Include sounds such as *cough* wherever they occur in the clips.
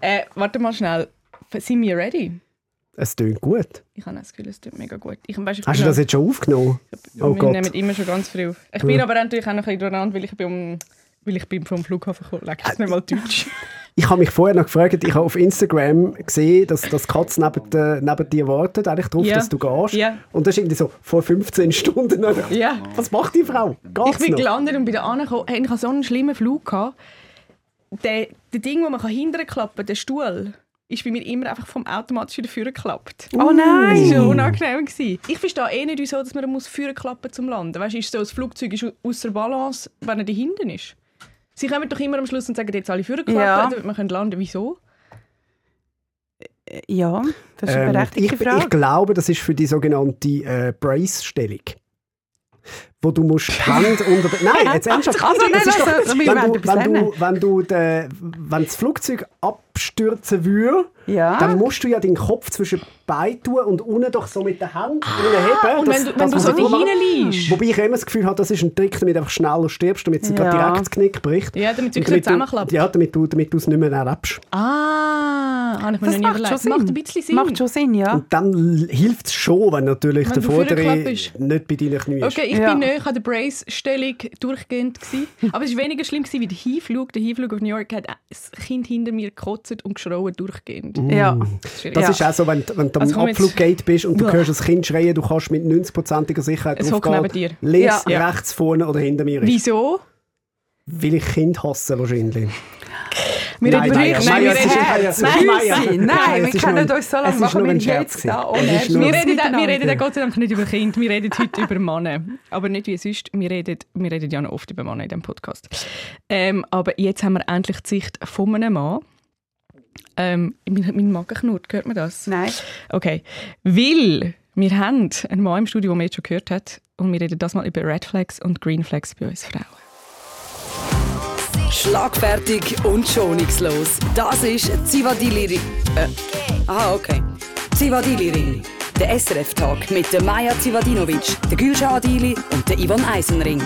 Äh, warte mal schnell. Sind wir ready? Es tönt gut. Ich habe das Gefühl, es tut mega gut. Ich, weißt, ich Hast du das noch- jetzt schon aufgenommen? Oh wir Gott. nehmen immer schon ganz früh auf. Ich bin aber natürlich auch noch ein bisschen ignorant, weil ich bin, weil ich bin vom Flughafen gekommen. Leck, ich nicht mal Deutsch. *laughs* Ich habe mich vorher noch gefragt, ich habe auf Instagram gesehen, dass das Katz neben, der- neben dir wartet, eigentlich darauf, Ja. dass du gehst. Ja. Und das ist irgendwie so vor 15 Stunden. Ja. Was macht die Frau? Ich Geht's bin noch? gelandet und bin da angekommen. Hey, ich hatte so einen schlimmen Flug. Gehabt. Der, der Ding, wo man hinterher klappen kann, der Stuhl, ist bei mir immer einfach vom automatisch wieder vorne geklappt. Oh Das war nein! schon unangenehm. Gewesen. Ich verstehe eh nicht, wieso dass man muss vorne klappen zum Landen. Weißt du, ist so, das Flugzeug ist außer Balance, wenn er da hinten ist. Sie kommen doch immer am Schluss und sagen, jetzt alle vorne klappen, Ja. damit wir können landen. Wieso? Ja, das ist eine Ähm, berechtigte ich, Frage. ich glaube, das ist für die sogenannte äh, Brace-Stellung. Wo du musst *laughs* Hände unter... Nein, jetzt ernsthaft. Also, nein, das ist doch, also, wir wenn, du, wenn, du, wenn, du de, wenn das Flugzeug abstürzen würde, Ja. dann musst du ja den Kopf zwischen Beinen tun und unten doch so mit den Händen heben. Ah, Und wenn du, wenn du so wie hinten liegst. Wobei ich immer das Gefühl habe, das ist ein Trick, damit du einfach schneller stirbst, damit es Ja. direkt das Knick bricht. Ja, damit es Und wirklich du- zusammenklappt. Ja, damit du, damit du es nicht mehr erlebst. Ah, habe ich mir das noch nie macht überlegt. schon Das Sinn. macht ein bisschen Sinn. Macht schon Sinn, ja. Und dann hilft es schon, wenn natürlich Wenn der Vordere nicht bei deinen Knien ist. Okay, ich Ja. bin näher an der Brace-Stellung durchgehend. Gewesen. Aber es war weniger schlimm gewesen, wie der Hinflug. Der Hinflug auf New York hat das Kind hinter mir gekotzt und geschrauen durchgehend. Ja. Schwierig. Das Ja. ist auch so, wenn, wenn du am Also jetzt- Abfluggate bist und du Uah. hörst das Kind schreien, du kannst mit 90%iger Sicherheit Es dir. links, Ja. rechts, vorne oder hinter mir ist. Wieso? Weil ich Kind hasse wahrscheinlich. Wir Nein, reden nein, nein, nein, wir reden- nein, Nein, wir kennen uns so es lange, ist machen nur wir ein jetzt Scherz da nur- Wir reden, da, wir reden da Gott sei Dank nicht über Kinder, wir reden heute *laughs* über Männer. Aber nicht wie sonst, wir reden, wir reden ja noch oft über Männer in diesem Podcast. Ähm, aber jetzt haben wir endlich die Sicht von einem Mann. Ähm, mein, mein Magen knurrt, hört man das? Nein. Okay. Weil wir haben einen Mann im Studio, den man jetzt schon gehört hat. Und wir reden das mal über Red Flags und Green Flags bei uns Frauen. Schlagfertig und schonungslos. Das ist Zivadili Ring. Äh, aha, okay. Zivadili Ring. Der SRF-Tag mit der Maja Zivadinovic, der Gülşah Adili und der Yvonne Eisenring.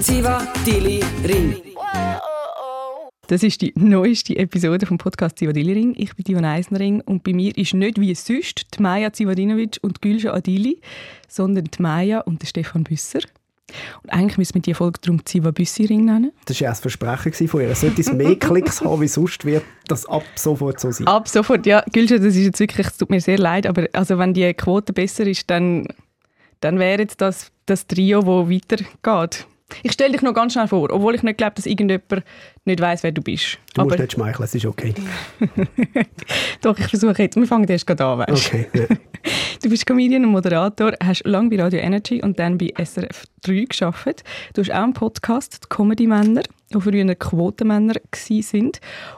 Zivadili Ring. Das ist die neueste Episode vom Podcast Zivadili. Ich bin Dion Eisenring und bei mir ist nicht wie sonst die Maja Zivadinovic und Gülşah Adili, sondern die Maja und der Stefan Büsser. Und eigentlich müssen wir die Folge darum Ziva Büssi Ring nennen. Das war ja das Versprechen von ihr. Sollte es mehr *laughs* Klicks haben wie sonst, wird das ab sofort so sein. Ab sofort, ja, Gülşah, das ist jetzt wirklich, es tut mir sehr leid, aber also wenn die Quote besser ist, dann, dann wäre jetzt das das Trio, das weitergeht. Ich stelle dich noch ganz schnell vor, obwohl ich nicht glaube, dass irgendjemand nicht weiß, wer du bist. Du musst aber nicht schmeicheln, es ist okay. *laughs* doch, ich versuche jetzt. Wir fangen erst gerade an, weißt Okay. Ja. *laughs* Du bist Comedian und Moderator, hast lange bei Radio Energy und dann bei SRF 3 gearbeitet. Du hast auch einen Podcast, die Comedy Männer, die früher Quotenmänner waren.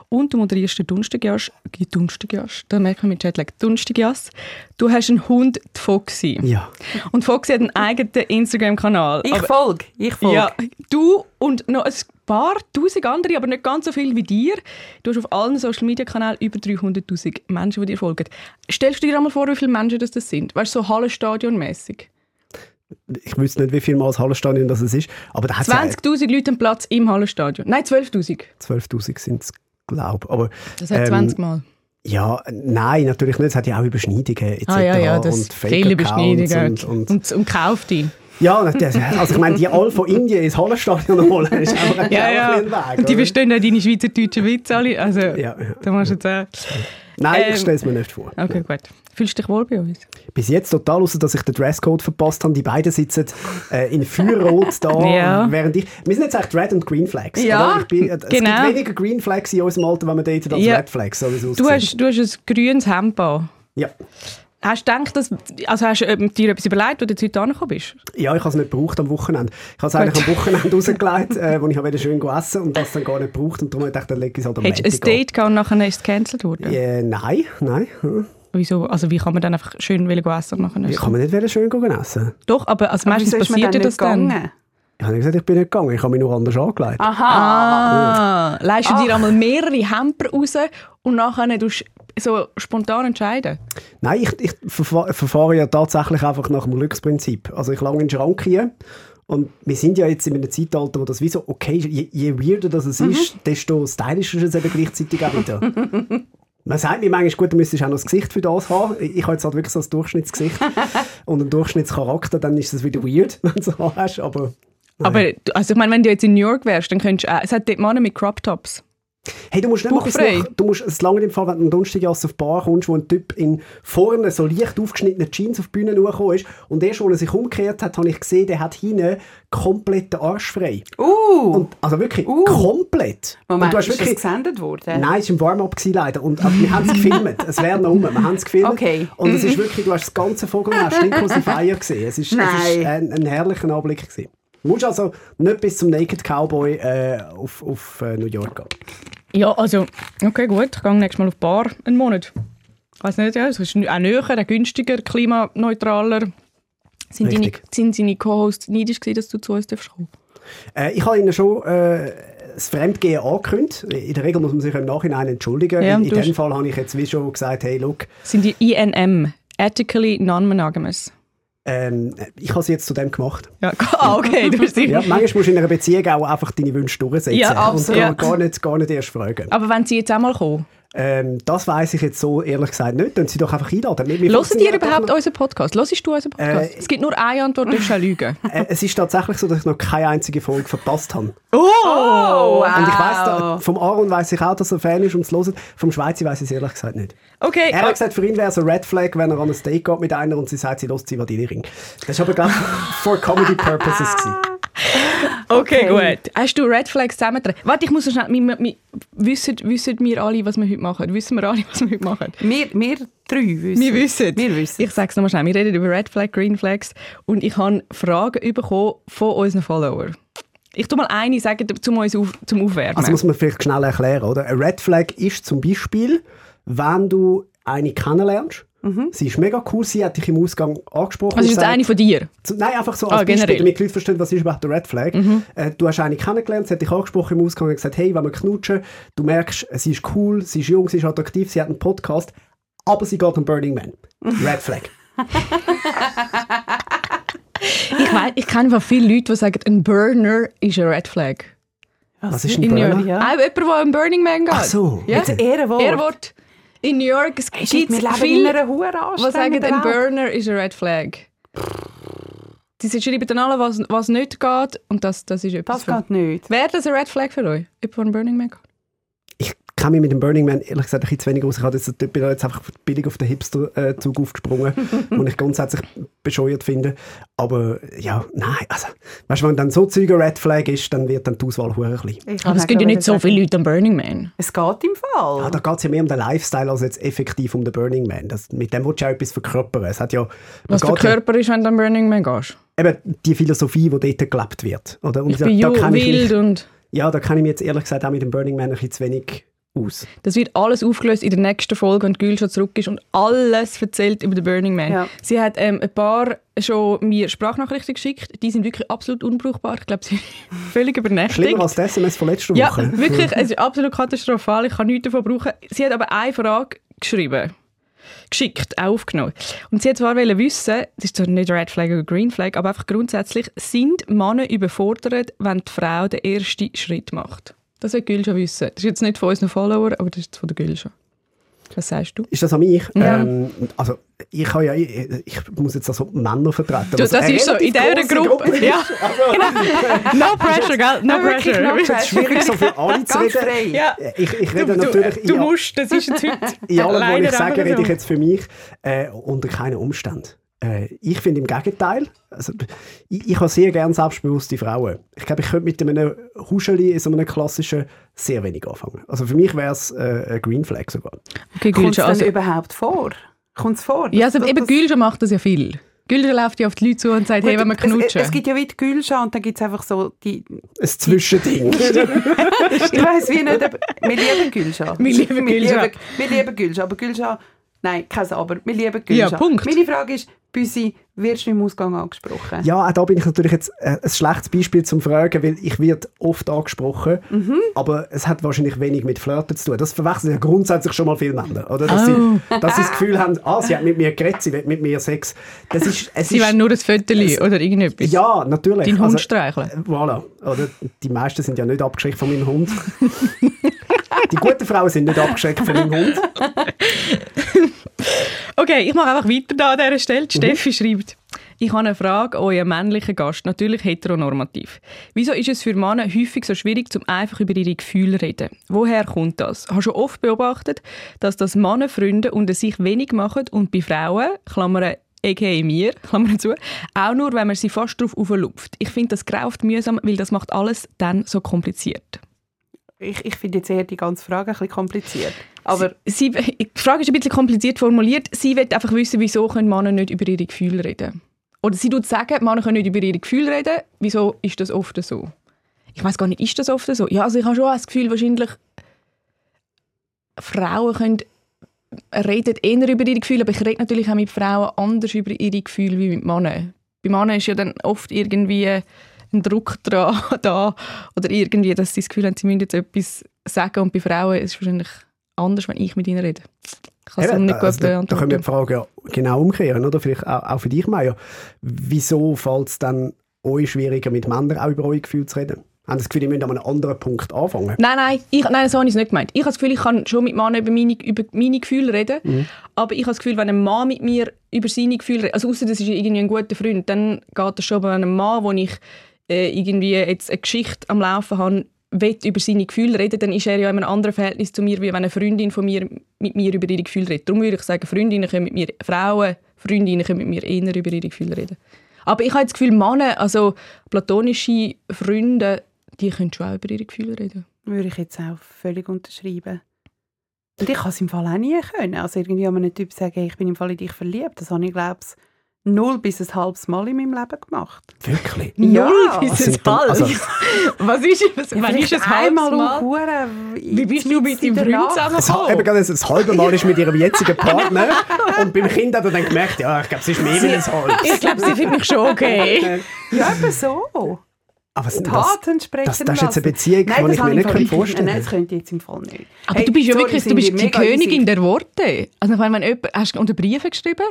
Und du moderierst den Dunstagjasch. Dunstagjasch, da merkt man mit Jetlag. Dunstagjass. Du hast einen Hund, die Foxy. ja. Und Foxy hat einen eigenen Instagram-Kanal. Ich folge, ich folge. ja, du und noch ein paar tausend andere, aber nicht ganz so viel wie dir. Du hast auf allen Social Media Kanälen über 300.000 Menschen, die dir folgen. Stellst du dir einmal vor, wie viele Menschen das, das sind? Weißt du, so Hallenstadion-mäßig? Ich wüsste nicht, wie viel Mal das Hallenstadion das es ist, aber da hat es ja 20.000 Leute am Platz im Hallenstadion. Nein, 12.000. 12'000 sind es, glaube ich. Aber Das hat ähm, 20 Mal. Ja, nein, natürlich nicht. Es hat ja auch Überschneidungen etc. Ah ja, ja, das und viele Fake-Accounts Beschneidungen. Und, und, Und, und kauft ihn. ja, das- also ich meine, die alle von Indien ins Hallenstadion holen, *laughs* ist einfach Ja, ein ja. ein Weg. Und die verstehen auch deine schweizerdeutschen Witze alle. Also, Ja, ja. da musst du jetzt auch... Nein, Ähm, ich stelle es mir nicht vor. Okay, gut. Fühlst du dich wohl bei uns? Bis jetzt total, außer dass ich den Dresscode verpasst habe. Die beiden sitzen äh, in Feuerrot da, *laughs* Ja. während ich... Wir sind jetzt eigentlich Red und Green Flags. Ja, bin, es genau. gibt weniger Green Flags in unserem Alter, wenn man datet, als Ja. Red Flags. So es Du hast, du hast ein grünes Hemd an. Ja. Hast du gedacht, dass, also hast du ähm, dir etwas überlegt, wo du heute angekommen bist? Ja, ich habe es nicht gebraucht am Wochenende. Ich habe es eigentlich am Wochenende *laughs* rausgelegt, äh, wo ich habe schön essen und das dann gar nicht gebraucht und darum habe ich gedacht, dann lege ich es halt am Hättest du ein. Date gehabt und nachher ist es gecancelt worden? Äh, nein, nein. hm. Wieso? Also wie kann man dann einfach schön essen und nachher kann mir nicht schön gehen essen. Doch, aber also Aber meistens man passiert ja dann das nicht dann. gegangen? Ich habe nicht gesagt, ich bin nicht gegangen. Ich habe mich nur anders angelegt. Ah, leist du dir einmal mehrere Hemper raus und nachher du so spontan entscheiden? Nein, ich, ich verfa- verfahre ja tatsächlich einfach nach dem Glücksprinzip. Also ich lange in den Schrank hier Und wir sind ja jetzt in einem Zeitalter, wo das wie so okay ist. Je, je weirder das es ist, desto stylischer ist es eben gleichzeitig auch wieder. *laughs* Man sagt mir manchmal, gut, du müsstest auch noch das Gesicht für das haben. Ich habe jetzt halt wirklich so ein Durchschnittsgesicht *laughs* und einen Durchschnittscharakter, dann ist das wieder weird, *laughs* wenn du so hast, aber... Aber du- also ich meine, wenn du jetzt in New York wärst, dann könntest du auch, es hat dort Männer mit Crop Tops. Hey, du musst nicht mal nach, du musst, es lange im Fall, wenn du am Donnerstag auf die Bar kommst, wo ein Typ in vorne so leicht aufgeschnittenen Jeans auf die Bühne hochgekommen ist und erst, als er sich umgekehrt hat, habe ich gesehen, der hat hinten komplett den Arsch frei. Uh, Und, also wirklich Uh. komplett. Moment, und du hast ist das wirklich, gesendet worden? Nein, es war im Warm-up leider. Und aber wir haben es gefilmt. Es wäre noch rum. Wir haben es gefilmt. Okay. Und es ist wirklich, du hast das ganze Vogelnest inklusive *laughs* Eier gesehen. Es ist, es ist ein, ein herrlicher Anblick gewesen. Du musst also nicht bis zum Naked Cowboy äh, auf, auf äh, New York gehen. Ja, also, okay, gut. Ich gehe nächstes Mal auf die Bar einen Monat. Ich weiß nicht, ja, es ist auch näher, günstiger, klimaneutraler. Sind, deine, sind seine Co-Hosts neidisch gewesen, dass du zu uns darfst kommen? Äh, ich habe Ihnen schon äh, das Fremdgehen angekündigt. In der Regel muss man sich im Nachhinein entschuldigen. Ja, in in dem Fall habe ich jetzt wie schon gesagt, hey, look, Sind die INM, Ethically Non-Monogamous? Ähm, ich habe es jetzt zu dem gemacht. Ja, *laughs* ah, okay, du bist. Ja, manchmal musst du in einer Beziehung auch einfach deine Wünsche durchsetzen. Ja, Und absolut. gar, gar, nicht, gar nicht erst fragen. Aber wenn sie jetzt auch mal kommen, Ähm, das weiß ich jetzt so ehrlich gesagt nicht. Dann sie doch einfach einladen. Wir- wir Hört ihr überhaupt unseren Podcast? Hörst du unseren Podcast? Äh, es gibt nur eine Antwort, du darfst lügen. *laughs* Äh, es ist tatsächlich so, dass ich noch keine einzige Folge verpasst habe. Oh! wow. Und ich weiss, da, vom Aaron weiß ich auch, dass er Fan ist und es hört. Vom Schweizer weiß ich es ehrlich gesagt nicht. Okay, Er hat gesagt, für ihn wäre es ein Red Flag, wenn er an ein Date geht mit einer und sie sagt, sie lässt sie Ring. Das ist aber, glaube ich, *laughs* for comedy purposes gewesen. *laughs* okay, Okay. gut. Hast du Red Flags zusammentragen? Warte, ich muss so schnell... Wir, wir, wissen, wissen wir alle, was wir heute machen? Wissen wir alle, was wir heute machen? Wir, wir drei wissen. Wir wissen. Wir wissen. Ich sage es nochmal schnell. Wir reden über Red Flag, Green Flags und ich habe Fragen bekommen von unseren Followern. Ich tu mal eine sagen, zum, uns auf, zum Aufwärmen. Also muss man vielleicht schnell erklären, oder? Ein Red Flag ist zum Beispiel, wenn du eine kennenlernst, sie ist mega cool, sie hat dich im Ausgang angesprochen. also ist gesagt- eine von dir? So, nein, einfach so Ah, als Beispiel, generell. Mhm. damit die Leute verstehen, was ist überhaupt der Red Flag. Äh, du hast eine kennengelernt, sie hat dich angesprochen im Ausgang und gesagt, hey, wenn wir knutschen, du merkst, sie ist cool, sie ist jung, sie ist attraktiv, sie hat einen Podcast, aber sie geht am Burning Man. Red Flag. *laughs* Ich, weiss, ich kenne einfach viele Leute, die sagen, ein Burner ist ein Red Flag. Was ist ein Burner? Ja. Auch jemand, der am Burning Man geht. Ach so. Ja. Jetzt ein Ehrenwort. Ehrenwort. In New York es gibt in viele, die sagen, ein. Burner ist ein Red Flag. Sie schreiben dann alle, was, was nicht geht und das, das ist etwas Das geht nicht. Wäre das ein Red Flag für euch? Jemand, am Burning Man kenne mich mit dem Burning Man ehrlich gesagt ein bisschen zu wenig aus. Ich habe jetzt, bin da jetzt einfach billig auf den Hipster-Zug aufgesprungen, *laughs* den ich grundsätzlich bescheuert finde. Aber ja, nein, also, weißt du, wenn dann so Zeug ein Red Flag ist, dann wird dann die Auswahl. Ich Aber es kann gibt ja nicht so viele Leute am Burning Man. Es geht im Fall. Ja, da geht es ja mehr um den Lifestyle als jetzt effektiv um den Burning Man. Das, mit dem willst du auch etwas verkörpern. Es hat ja, Was der geht ja- Körper ist, wenn du am Burning Man gehst. eben die Philosophie, die dort gelebt wird. Oder? Und Ich bin ju- kenne ich mich- wild und... Ja, da kenne ich mich jetzt ehrlich gesagt auch mit dem Burning Man ein bisschen zu wenig aus. Das wird alles aufgelöst in der nächsten Folge, wenn Gül schon zurück ist und alles erzählt über den Burning Man. Ja. Sie hat ähm, ein paar schon mir Sprachnachrichten geschickt. Die sind wirklich absolut unbrauchbar. Ich glaube, sie sind *laughs* völlig übernächtigt. Schlimmer als das SMS von letzter Ja, Woche. wirklich. Es ist *laughs* absolut katastrophal. Ich kann nichts davon brauchen. Sie hat aber eine Frage geschrieben. Geschickt, auch aufgenommen. Und sie hat zwar wollen wissen, das ist zwar nicht Red Flag oder Green Flag, aber einfach grundsätzlich, sind Männer überfordert, wenn die Frau den ersten Schritt macht? Das will Gül schon wissen. Das ist jetzt nicht von unseren Followern, aber das ist von der Gül schon. Was sagst du? Ist das an mich? Ja. Ähm, also, ich, habe ja, ich, ich muss jetzt also Männer vertreten. Du, was das ist so, in dieser Gruppe. ist. Ja. Also, *laughs* No pressure, gell? No Ja, wirklich, pressure. no es ist schwierig, so viel alle zu reden. frei. Ja. Ich, ich rede Du, natürlich du, du in, musst, das ist jetzt heute in allem, was ich sage, rede ich jetzt für mich äh, unter keinen Umständen. Äh, ich finde im Gegenteil, also, ich, ich habe sehr gerne selbstbewusste Frauen. Ich glaube, ich könnte mit einem Huscheli in so einem klassischen sehr wenig anfangen. Also für mich wäre es äh, ein Green Flag sogar. Okay, Kommt es also, überhaupt vor? Kommt es vor? ja, also Das- eben Gülscha macht das ja viel. Gülscha läuft ja auf die Leute zu und sagt, hey, wenn wir Gut, es- knutschen. Es, gibt ja wie die Gülscha und dann gibt es einfach so die... Ein Zwischending. *laughs* Ich weiss wie nicht, aber wir lieben Gülscha. Wir lieben Gülscha. Wir lieben, wir lieben Gülscha, aber Gülscha Nein, kein Aber. Wir lieben Ja, Gülscha. Punkt. Meine Frage ist, Büsi, wirst du im Ausgang angesprochen? Ja, auch da bin ich natürlich jetzt äh, ein schlechtes Beispiel zum Fragen, weil ich werde oft angesprochen, aber es hat wahrscheinlich wenig mit Flirten zu tun. Das verwechseln ja grundsätzlich schon mal viele Männer, oder? Dass, Oh. sie, dass sie das Gefühl haben, ah, sie hat mit mir geredet, sie will mit mir Sex. Das ist, es Sie ist, wollen nur ein Fötterli oder irgendetwas. ja, natürlich. Deinen Hund Also, streicheln. äh, Voilà. Oder die meisten sind ja nicht abgeschreckt von meinem Hund. *laughs* die guten Frauen sind nicht abgeschreckt von meinem Hund. *laughs* Okay, ich mache einfach weiter da an dieser Stelle. Die Steffi schreibt, ich habe eine Frage an euren männlichen Gast, natürlich heteronormativ. Wieso ist es für Männer häufig so schwierig, zum einfach über ihre Gefühle zu reden? Woher kommt das? Ich habe schon oft beobachtet, dass das Männer Freunde unter sich wenig machen und bei Frauen, Klammern, a.k.a. mir, *laughs* Klammern zu, auch nur, wenn man sie fast drauf auflupft. Ich finde das grauft mühsam, weil das macht alles dann so kompliziert. Ich, ich finde jetzt eher die ganze Frage ein bisschen kompliziert. Aber Sie, die Frage ist ein bisschen kompliziert formuliert. Sie will einfach wissen, wieso können Männer nicht über ihre Gefühle reden. Oder sie tut sagen, Männer können nicht über ihre Gefühle reden. Wieso ist das oft so? Ich weiß gar nicht, ist das oft so? Ja, also ich habe schon das Gefühl, wahrscheinlich Frauen können reden eher über ihre Gefühle, aber ich rede natürlich auch mit Frauen anders über ihre Gefühle wie mit Männern. Bei Männern ist ja dann oft irgendwie ein Druck dran, da oder irgendwie, dass sie das Gefühl haben, sie müssen jetzt etwas sagen und bei Frauen ist es wahrscheinlich anders, wenn ich mit ihnen rede. Ich kann es Eben, nicht gut also da, da können wir die. Frage ja genau umkehren, oder? Vielleicht auch, auch für dich, Maya. Wieso fällt es dann euch schwieriger, mit Männern auch über eure Gefühle zu reden? Haben das Gefühl, ihr müsst an einem anderen Punkt anfangen? Nein, nein, ich, nein, so habe ich es nicht gemeint. Ich habe das Gefühl, ich kann schon mit Männern über meine, über meine Gefühle reden, aber ich habe das Gefühl, wenn ein Mann mit mir über seine Gefühle redet, also außer das ist irgendwie ein guter Freund, dann geht das schon, aber wenn ein Mann, wo ich äh, irgendwie jetzt eine Geschichte am Laufen habe, will über seine Gefühle reden, dann ist er ja in einem anderen Verhältnis zu mir, wie wenn eine Freundin von mir mit mir über ihre Gefühle redet. Darum würde ich sagen, Freundinnen können mit mir, Frauen, Freundinnen können mit mir eher über ihre Gefühle reden. Aber ich habe das Gefühl, Männer, also platonische Freunde, die können schon auch über ihre Gefühle reden. würde ich jetzt auch völlig unterschreiben. Und ich habe es im Fall auch nie können. Also irgendwie an einem Typ sagen, ich bin im Fall in dich verliebt. Das habe ich, glaube ich, null bis ein halbes Mal in meinem Leben gemacht. Wirklich? Ja. Null bis Was ein sind denn- halb. also- *laughs* was ist, was, wann ist es einmal halbes Mal? um Hure, Wie bist du mit deinem Freund Das, zusammengekommen? eben gerade das halbe Mal ist mit ihrem jetzigen *laughs* Partner und beim Kind hat er dann gemerkt, ja, ich glaube, es ist mehr wie ein halbes. Ich glaube, sie findet mich schon okay. *laughs* Ja, eben so. Aber was, das, Taten sprechen das, das ist jetzt eine. Beziehung, Nein, die das ich mir nicht kann wirklich- vorstellen Nein, kann. das könnte ich jetzt im Fall nicht. Aber Hey, du bist ja sorry, wirklich, du bist wir die Königin easy. der Worte. Also ich meine, wenn jemand, hast du unter Briefe geschrieben?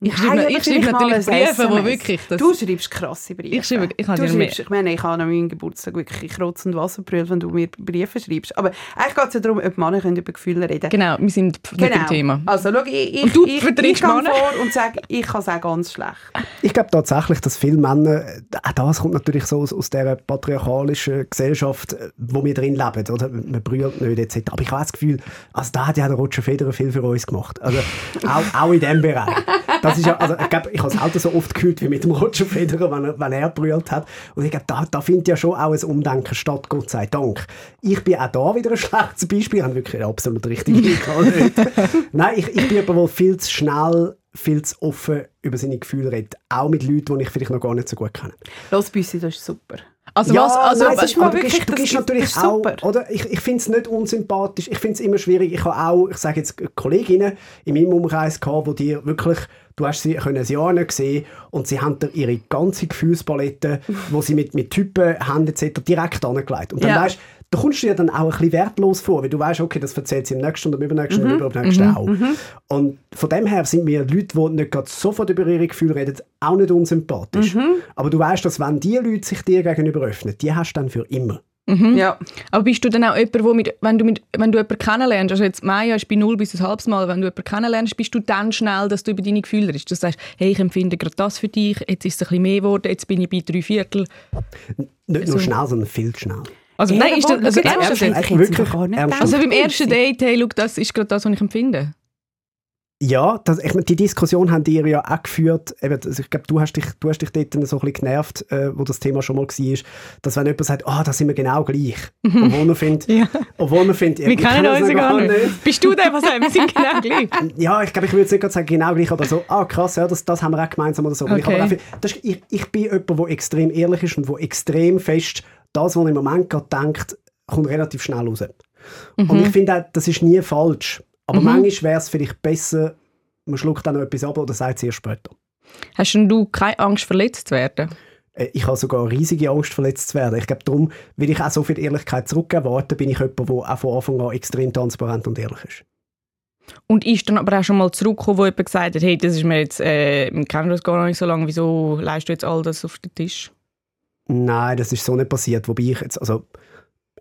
Ich schreibe, aber ich schreibe natürlich Briefe, wo wirklich... Das, Du schreibst krasse Briefe. Ich schreibe- ich habe du schreibst, ich meine, ich habe an meinem Geburtstag wirklich Rotz und Wasser gebrüllt, wenn du mir Briefe schreibst. Aber eigentlich geht es ja darum, ob Männer können über Gefühle reden genau, wir sind mit dem Thema. Also, schau, ich, ich, Und du ich, ich, vor und sage, ich kann es auch ganz schlecht. Ich glaube tatsächlich, dass viele Männer, auch das kommt natürlich so aus, aus dieser patriarchalischen Gesellschaft, äh, wo wir drin leben, oder? Man brüllt nicht etc. Aber ich habe das Gefühl, also da hat ja der Roger Federer viel für uns gemacht. Also auch, auch in diesem Bereich. Das ist ja, also ich glaube, ich habe es auch so oft gehört wie mit dem Roger Federer, wenn er, wenn er brüllt hat. Und ich glaube, da, da findet ja schon auch ein Umdenken statt, Gott sei Dank. Ich bin auch da wieder ein schlechtes Beispiel, ich habe wirklich absolut richtig. *laughs* Nein, ich, ich bin aber wohl viel zu schnell viel zu offen über seine Gefühle redet. Auch mit Leuten, die ich vielleicht noch gar nicht so gut kenne. Los, Büssi, das ist super. Also was, also, nein, was- ist aber mal du wirklich- du das gibst ist- natürlich das ist auch, super. oder? Ich, ich finde es nicht unsympathisch, ich finde es immer schwierig. Ich habe auch, ich sage jetzt Kolleginnen in meinem Umkreis gehabt, wo dir wirklich, du hast sie können ein Jahr nicht sehen und sie haben dir ihre ganze Gefühlspalette, *laughs* wo sie mit, mit Typen haben etc. direkt angelegt. Und dann Ja. weißt da kommst du dir dann auch ein bisschen wertlos vor, weil du weißt, okay, das erzählt sie im nächsten und im übernächsten und im übernächsten auch. Und von dem her sind mir Leute, die nicht gerade sofort über ihre Gefühle reden, auch nicht unsympathisch. Aber du weißt, dass wenn die Leute sich dir gegenüber öffnen, die hast du dann für immer. Ja. aber bist du dann auch jemand, wo mit, wenn du, mit, wenn du jemanden kennenlernst, also jetzt Maya ist bei null bis ein halbes Mal, wenn du jemanden kennenlernst, bist du dann schnell, dass du über deine Gefühle redest. Du sagst, hey, ich empfinde gerade das für dich, jetzt ist es ein bisschen mehr geworden, jetzt bin ich bei drei Viertel. Nicht nur So. schnell, sondern viel zu schnell. Also, Ja, nein, ist das, also, ernsthaft jetzt? ich wirklich gar nicht ernsthaft. also beim ersten Date, hey, schau, das ist gerade das, was ich empfinde. Ja, das, ich meine, die Diskussion haben ihr ja auch geführt. Eben, also ich glaube, du hast dich, du hast dich dort so ein bisschen genervt, äh, wo das Thema schon mal war, dass wenn jemand sagt, ah, da sind wir genau gleich. Obwohl man findet, *laughs* Ja. obwohl man findet, ja, Wir kennen uns ja gar nicht. Bist du der, der sagt, wir sind genau gleich? *laughs* Ja, ich glaube, ich würde jetzt nicht sagen, genau gleich oder so. Ah, krass, ja, das, das haben wir auch gemeinsam oder so. Ich, Okay. auch, viel- das ich, ich bin jemand, der extrem ehrlich ist und wo extrem fest das, was im Moment gerade denkt, kommt relativ schnell raus. Und ich finde das ist nie falsch. Aber manchmal wäre es vielleicht besser, man schluckt dann noch etwas ab oder sagt es erst später. Hast denn du keine Angst, verletzt zu werden? Äh, Ich habe sogar riesige Angst, verletzt zu werden. Ich glaube, darum, weil ich auch so viel Ehrlichkeit zurückerwarte, bin ich jemand, der auch von Anfang an extrem transparent und ehrlich ist. Und ist dann aber auch schon mal zurückgekommen, wo jemand gesagt hat, hey, das ist mir jetzt, äh, wir kennen das gar nicht so lange, wieso leistest du jetzt all das auf den Tisch? Nein, das ist so nicht passiert. Wobei ich jetzt, also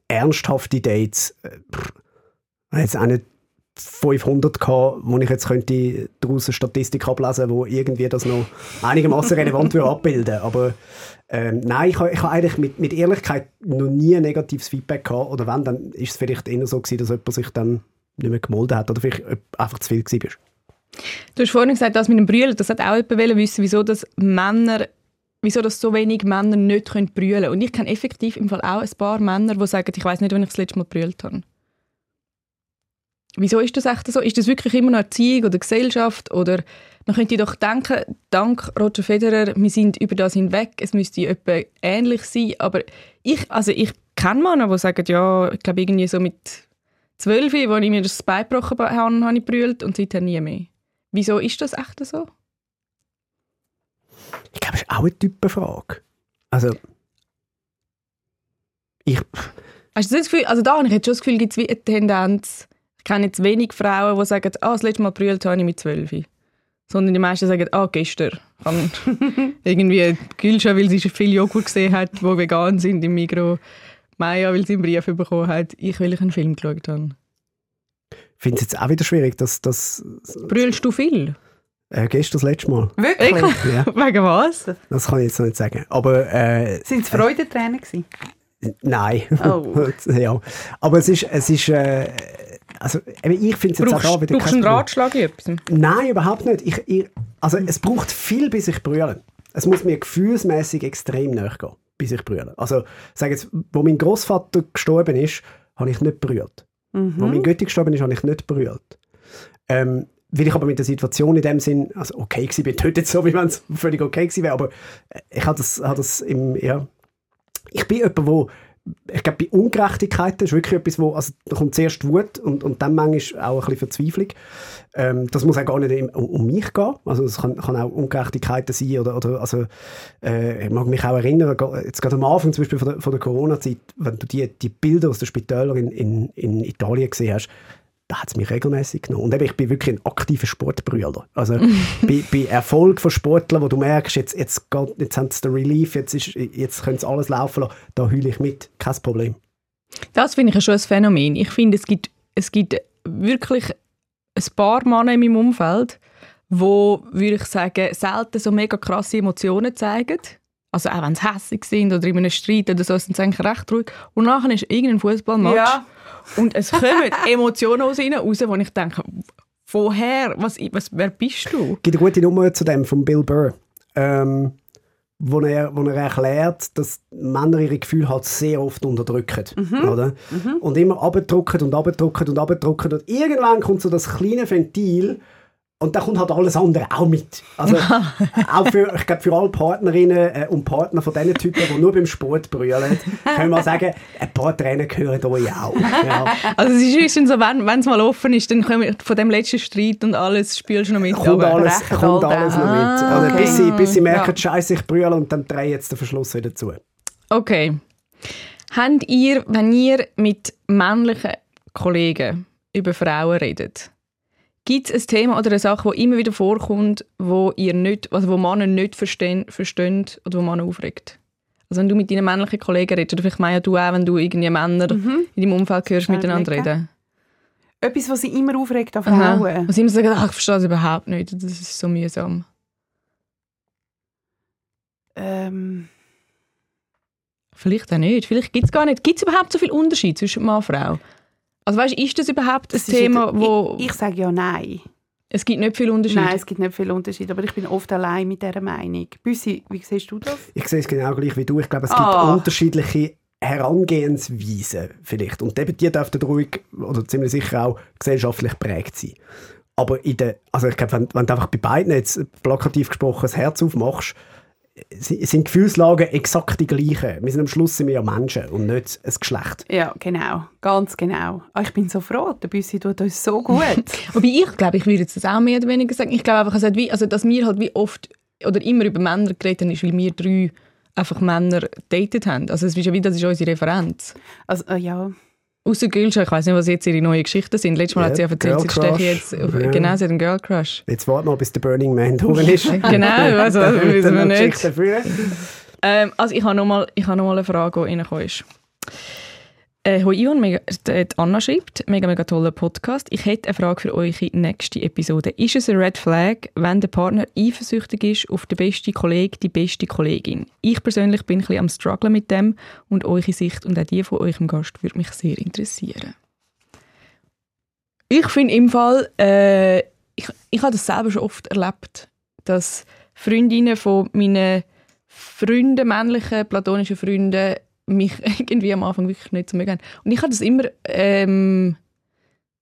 ernsthafte Dates, äh, jetzt auch nicht 500 gehabt, wo ich jetzt könnte daraus eine Statistik ablesen wo irgendwie das noch einigermaßen relevant würde abbilden Aber ähm, nein, ich habe habe eigentlich mit, mit Ehrlichkeit noch nie negatives Feedback gehabt. Oder wenn, dann ist es vielleicht eher so gewesen, dass jemand sich dann nicht mehr gemolden hat oder vielleicht einfach zu viel gewesen ist. Du hast vorhin gesagt, das mit dem Brüllen, das hat auch jemand wissen, wieso das Männer, wieso das so wenig Männer nicht können brüllen Und ich kenne effektiv im Fall auch ein paar Männer, die sagen, ich weiß nicht, wann ich das letzte Mal brüllt habe. Wieso ist das echt so? Ist das wirklich immer noch Erziehung oder Gesellschaft? Oder man könnte doch denken, dank Roger Federer, wir sind über das hinweg, es müsste etwa ähnlich sein. Aber ich, also ich kenne Männer, die sagen, ja, ich glaube irgendwie so mit zwölf, als ich mir das Bein gebrochen habe, habe ich brüllt und seither nie mehr. Wieso ist das echt so? Ich glaube, das ist auch eine Typenfrage. Also, ich, Hast du das Gefühl, also da habe ich jetzt schon das Gefühl, gibt es wie eine Tendenz, kenne jetzt wenig Frauen, die sagen, ah, das letzte Mal brüllt habe ich mit zwölf. Sondern die meisten sagen, ah, gestern. Kann *laughs* irgendwie Gülscha, weil sie schon viel Joghurt gesehen hat, die vegan sind im Mikro. Maya, weil sie einen Brief bekommen hat. Ich, weil ich einen Film geschaut habe. finde es jetzt auch wieder schwierig, dass das Brüllst du viel? äh, gestern das letzte Mal. Wirklich? Ja, *laughs* Wegen was? das kann ich jetzt noch nicht sagen. Aber äh, Sind es Freudentränen gewesen? nein. Oh. *laughs* ja. Aber es ist, es ist äh, also ich finde es jetzt auch da wieder brauchst du einen. Ratschlag etwas? Nein, überhaupt nicht. Ich, ich, also es braucht viel, bis ich brülle. Es muss mir gefühlsmäßig extrem nahe gehen, bis ich brülle. Also, sag jetzt, wo mein Großvater gestorben ist, habe ich nicht brüllt. Wo mein Götti gestorben ist, habe ich nicht brüllt. Ähm, weil ich aber mit der Situation in dem Sinn, also okay gewesen bin, heute jetzt so, wie wenn es völlig okay gewesen wäre, aber äh, ich habe das, habe das im, ja, ich bin jemand, wo ich glaube, bei Ungerechtigkeiten ist wirklich etwas, wo, also da kommt zuerst Wut und, und dann manchmal auch ein bisschen Verzweiflung. Ähm, das muss auch gar nicht um, um mich gehen. Also es kann, kann auch Ungerechtigkeiten sein oder, oder also, äh, ich mag mich auch erinnern, jetzt gerade am Anfang zum Beispiel von der, der Corona-Zeit, wenn du die, die Bilder aus den Spitälern in, in, in Italien gesehen hast, hat es mich regelmäßig genommen. Und eben, ich bin wirklich ein aktiver Sportbrüller. Also *laughs* bei, bei Erfolg von Sportlern, wo du merkst, jetzt, jetzt, geht, jetzt haben sie den Relief, jetzt, jetzt können sie alles laufen lassen, da heule ich mit, kein Problem. Das finde ich ja schon ein Phänomen. Ich finde, es gibt, es gibt wirklich ein paar Männer in meinem Umfeld, wo, würde ich sagen, selten so mega krasse Emotionen zeigen. Also auch wenn sie hässlich sind oder in einem Streit oder so, sind sie eigentlich recht ruhig. Und nachher ist irgendein Fußballmatch Ja. und es kommen *laughs* Emotionen aus ihnen raus, wo ich denke, woher, was, was, wer bist du? Es gibt eine gute Nummer zu dem von Bill Burr, ähm, wo, er, wo er erklärt, dass Männer ihre Gefühle halt sehr oft unterdrücken. Oder? Und immer abdrücken und abdrücken und abdrücken. Und irgendwann kommt so das kleine Ventil und da kommt halt alles andere auch mit. Also auch für, ich glaube, für alle Partnerinnen äh, und Partner von diesen Typen, die nur beim Sport brüllen, können wir sagen, ein paar Tränen gehören euch auch. Ja. Also es ist wirklich so, wenn es mal offen ist, dann wir von dem letzten Streit und alles spielst du noch mit. kommt Aber- alles, kommt all alles den. noch mit. Ah, Also, okay. bis, sie, bis sie merken, Ja. scheiße, ich brülle und dann drehe jetzt den Verschluss wieder zu. Okay. Habt ihr, wenn ihr mit männlichen Kollegen über Frauen redet, gibt es ein Thema oder eine Sache, die immer wieder vorkommt, wo ihr nicht, also wo Männer nicht verstehen, verstehen oder wo Männer aufregt? Also wenn du mit deinen männlichen Kollegen redest, oder vielleicht Maya, du auch, wenn du irgendwie Männer in deinem Umfeld hörst, miteinander überlegen. reden. Etwas, was sie immer aufregt an Aha. Frauen. Und sie immer sagen, ach, ich verstehe das überhaupt nicht, das ist so mühsam. Ähm, Vielleicht auch nicht, vielleicht gibt es gar nicht. Gibt es überhaupt so viel Unterschied zwischen Mann und Frau? Also weißt, ist das überhaupt ein das ist Thema, wieder- wo... Ich, ich sage ja nein. Es gibt nicht viel Unterschied. Nein, es gibt nicht viel Unterschied, aber ich bin oft allein mit dieser Meinung. Büssi, wie siehst du das? Ich sehe es genau gleich wie du. Ich glaube, es gibt Ah. unterschiedliche Herangehensweisen vielleicht. Und eben die dürften ruhig oder ziemlich sicher auch gesellschaftlich prägt sein. Aber in der, also ich glaube, wenn, wenn du einfach bei beiden jetzt plakativ gesprochen das Herz aufmachst, sind Gefühlslagen exakt die gleichen. Wir sind am Schluss sind wir ja Menschen und nicht ein Geschlecht. Ja, genau. Ganz genau. Ah, ich bin so froh, der Büssi tut uns so gut. *laughs* Wobei ich glaube, ich würde jetzt das auch mehr oder weniger sagen. Ich glaube einfach, es hat wie, also, dass wir halt wie oft oder immer über Männer geredet haben, ist, weil wir drei einfach Männer datet haben. Also es ist ja wie, das ist unsere Referenz. Also, äh, ja. Außer Gülscha, ich weiß nicht, was jetzt ihre neuen Geschichten sind. Letztes Mal Ja, hat sie ja erzählt, sie Crush. jetzt, auf, Ja. genau, sie hat einen Girl Crush. Jetzt warten wir, bis der Burning Man durch ist. *laughs* Genau, also das wissen wir nicht. Ähm, also ich habe nochmal noch mal eine Frage, die reingekommen ist. Äh, hoi Ivan, mega, die Anna schreibt, mega, mega toller Podcast. Ich hätte eine Frage für eure nächste Episode. Ist es ein Red Flag, wenn der Partner eifersüchtig ist auf den besten Kollegen, die beste Kollegin? Ich persönlich bin ein bisschen am strugglen mit dem und eure Sicht und auch die von eurem Gast würde mich sehr interessieren. Ich finde im Fall, äh, ich, ich habe das selber schon oft erlebt, dass Freundinnen von meinen Freunde, männliche, platonische Freunde, mich *laughs* irgendwie am Anfang wirklich nicht so mögen. Und ich habe das immer, ähm,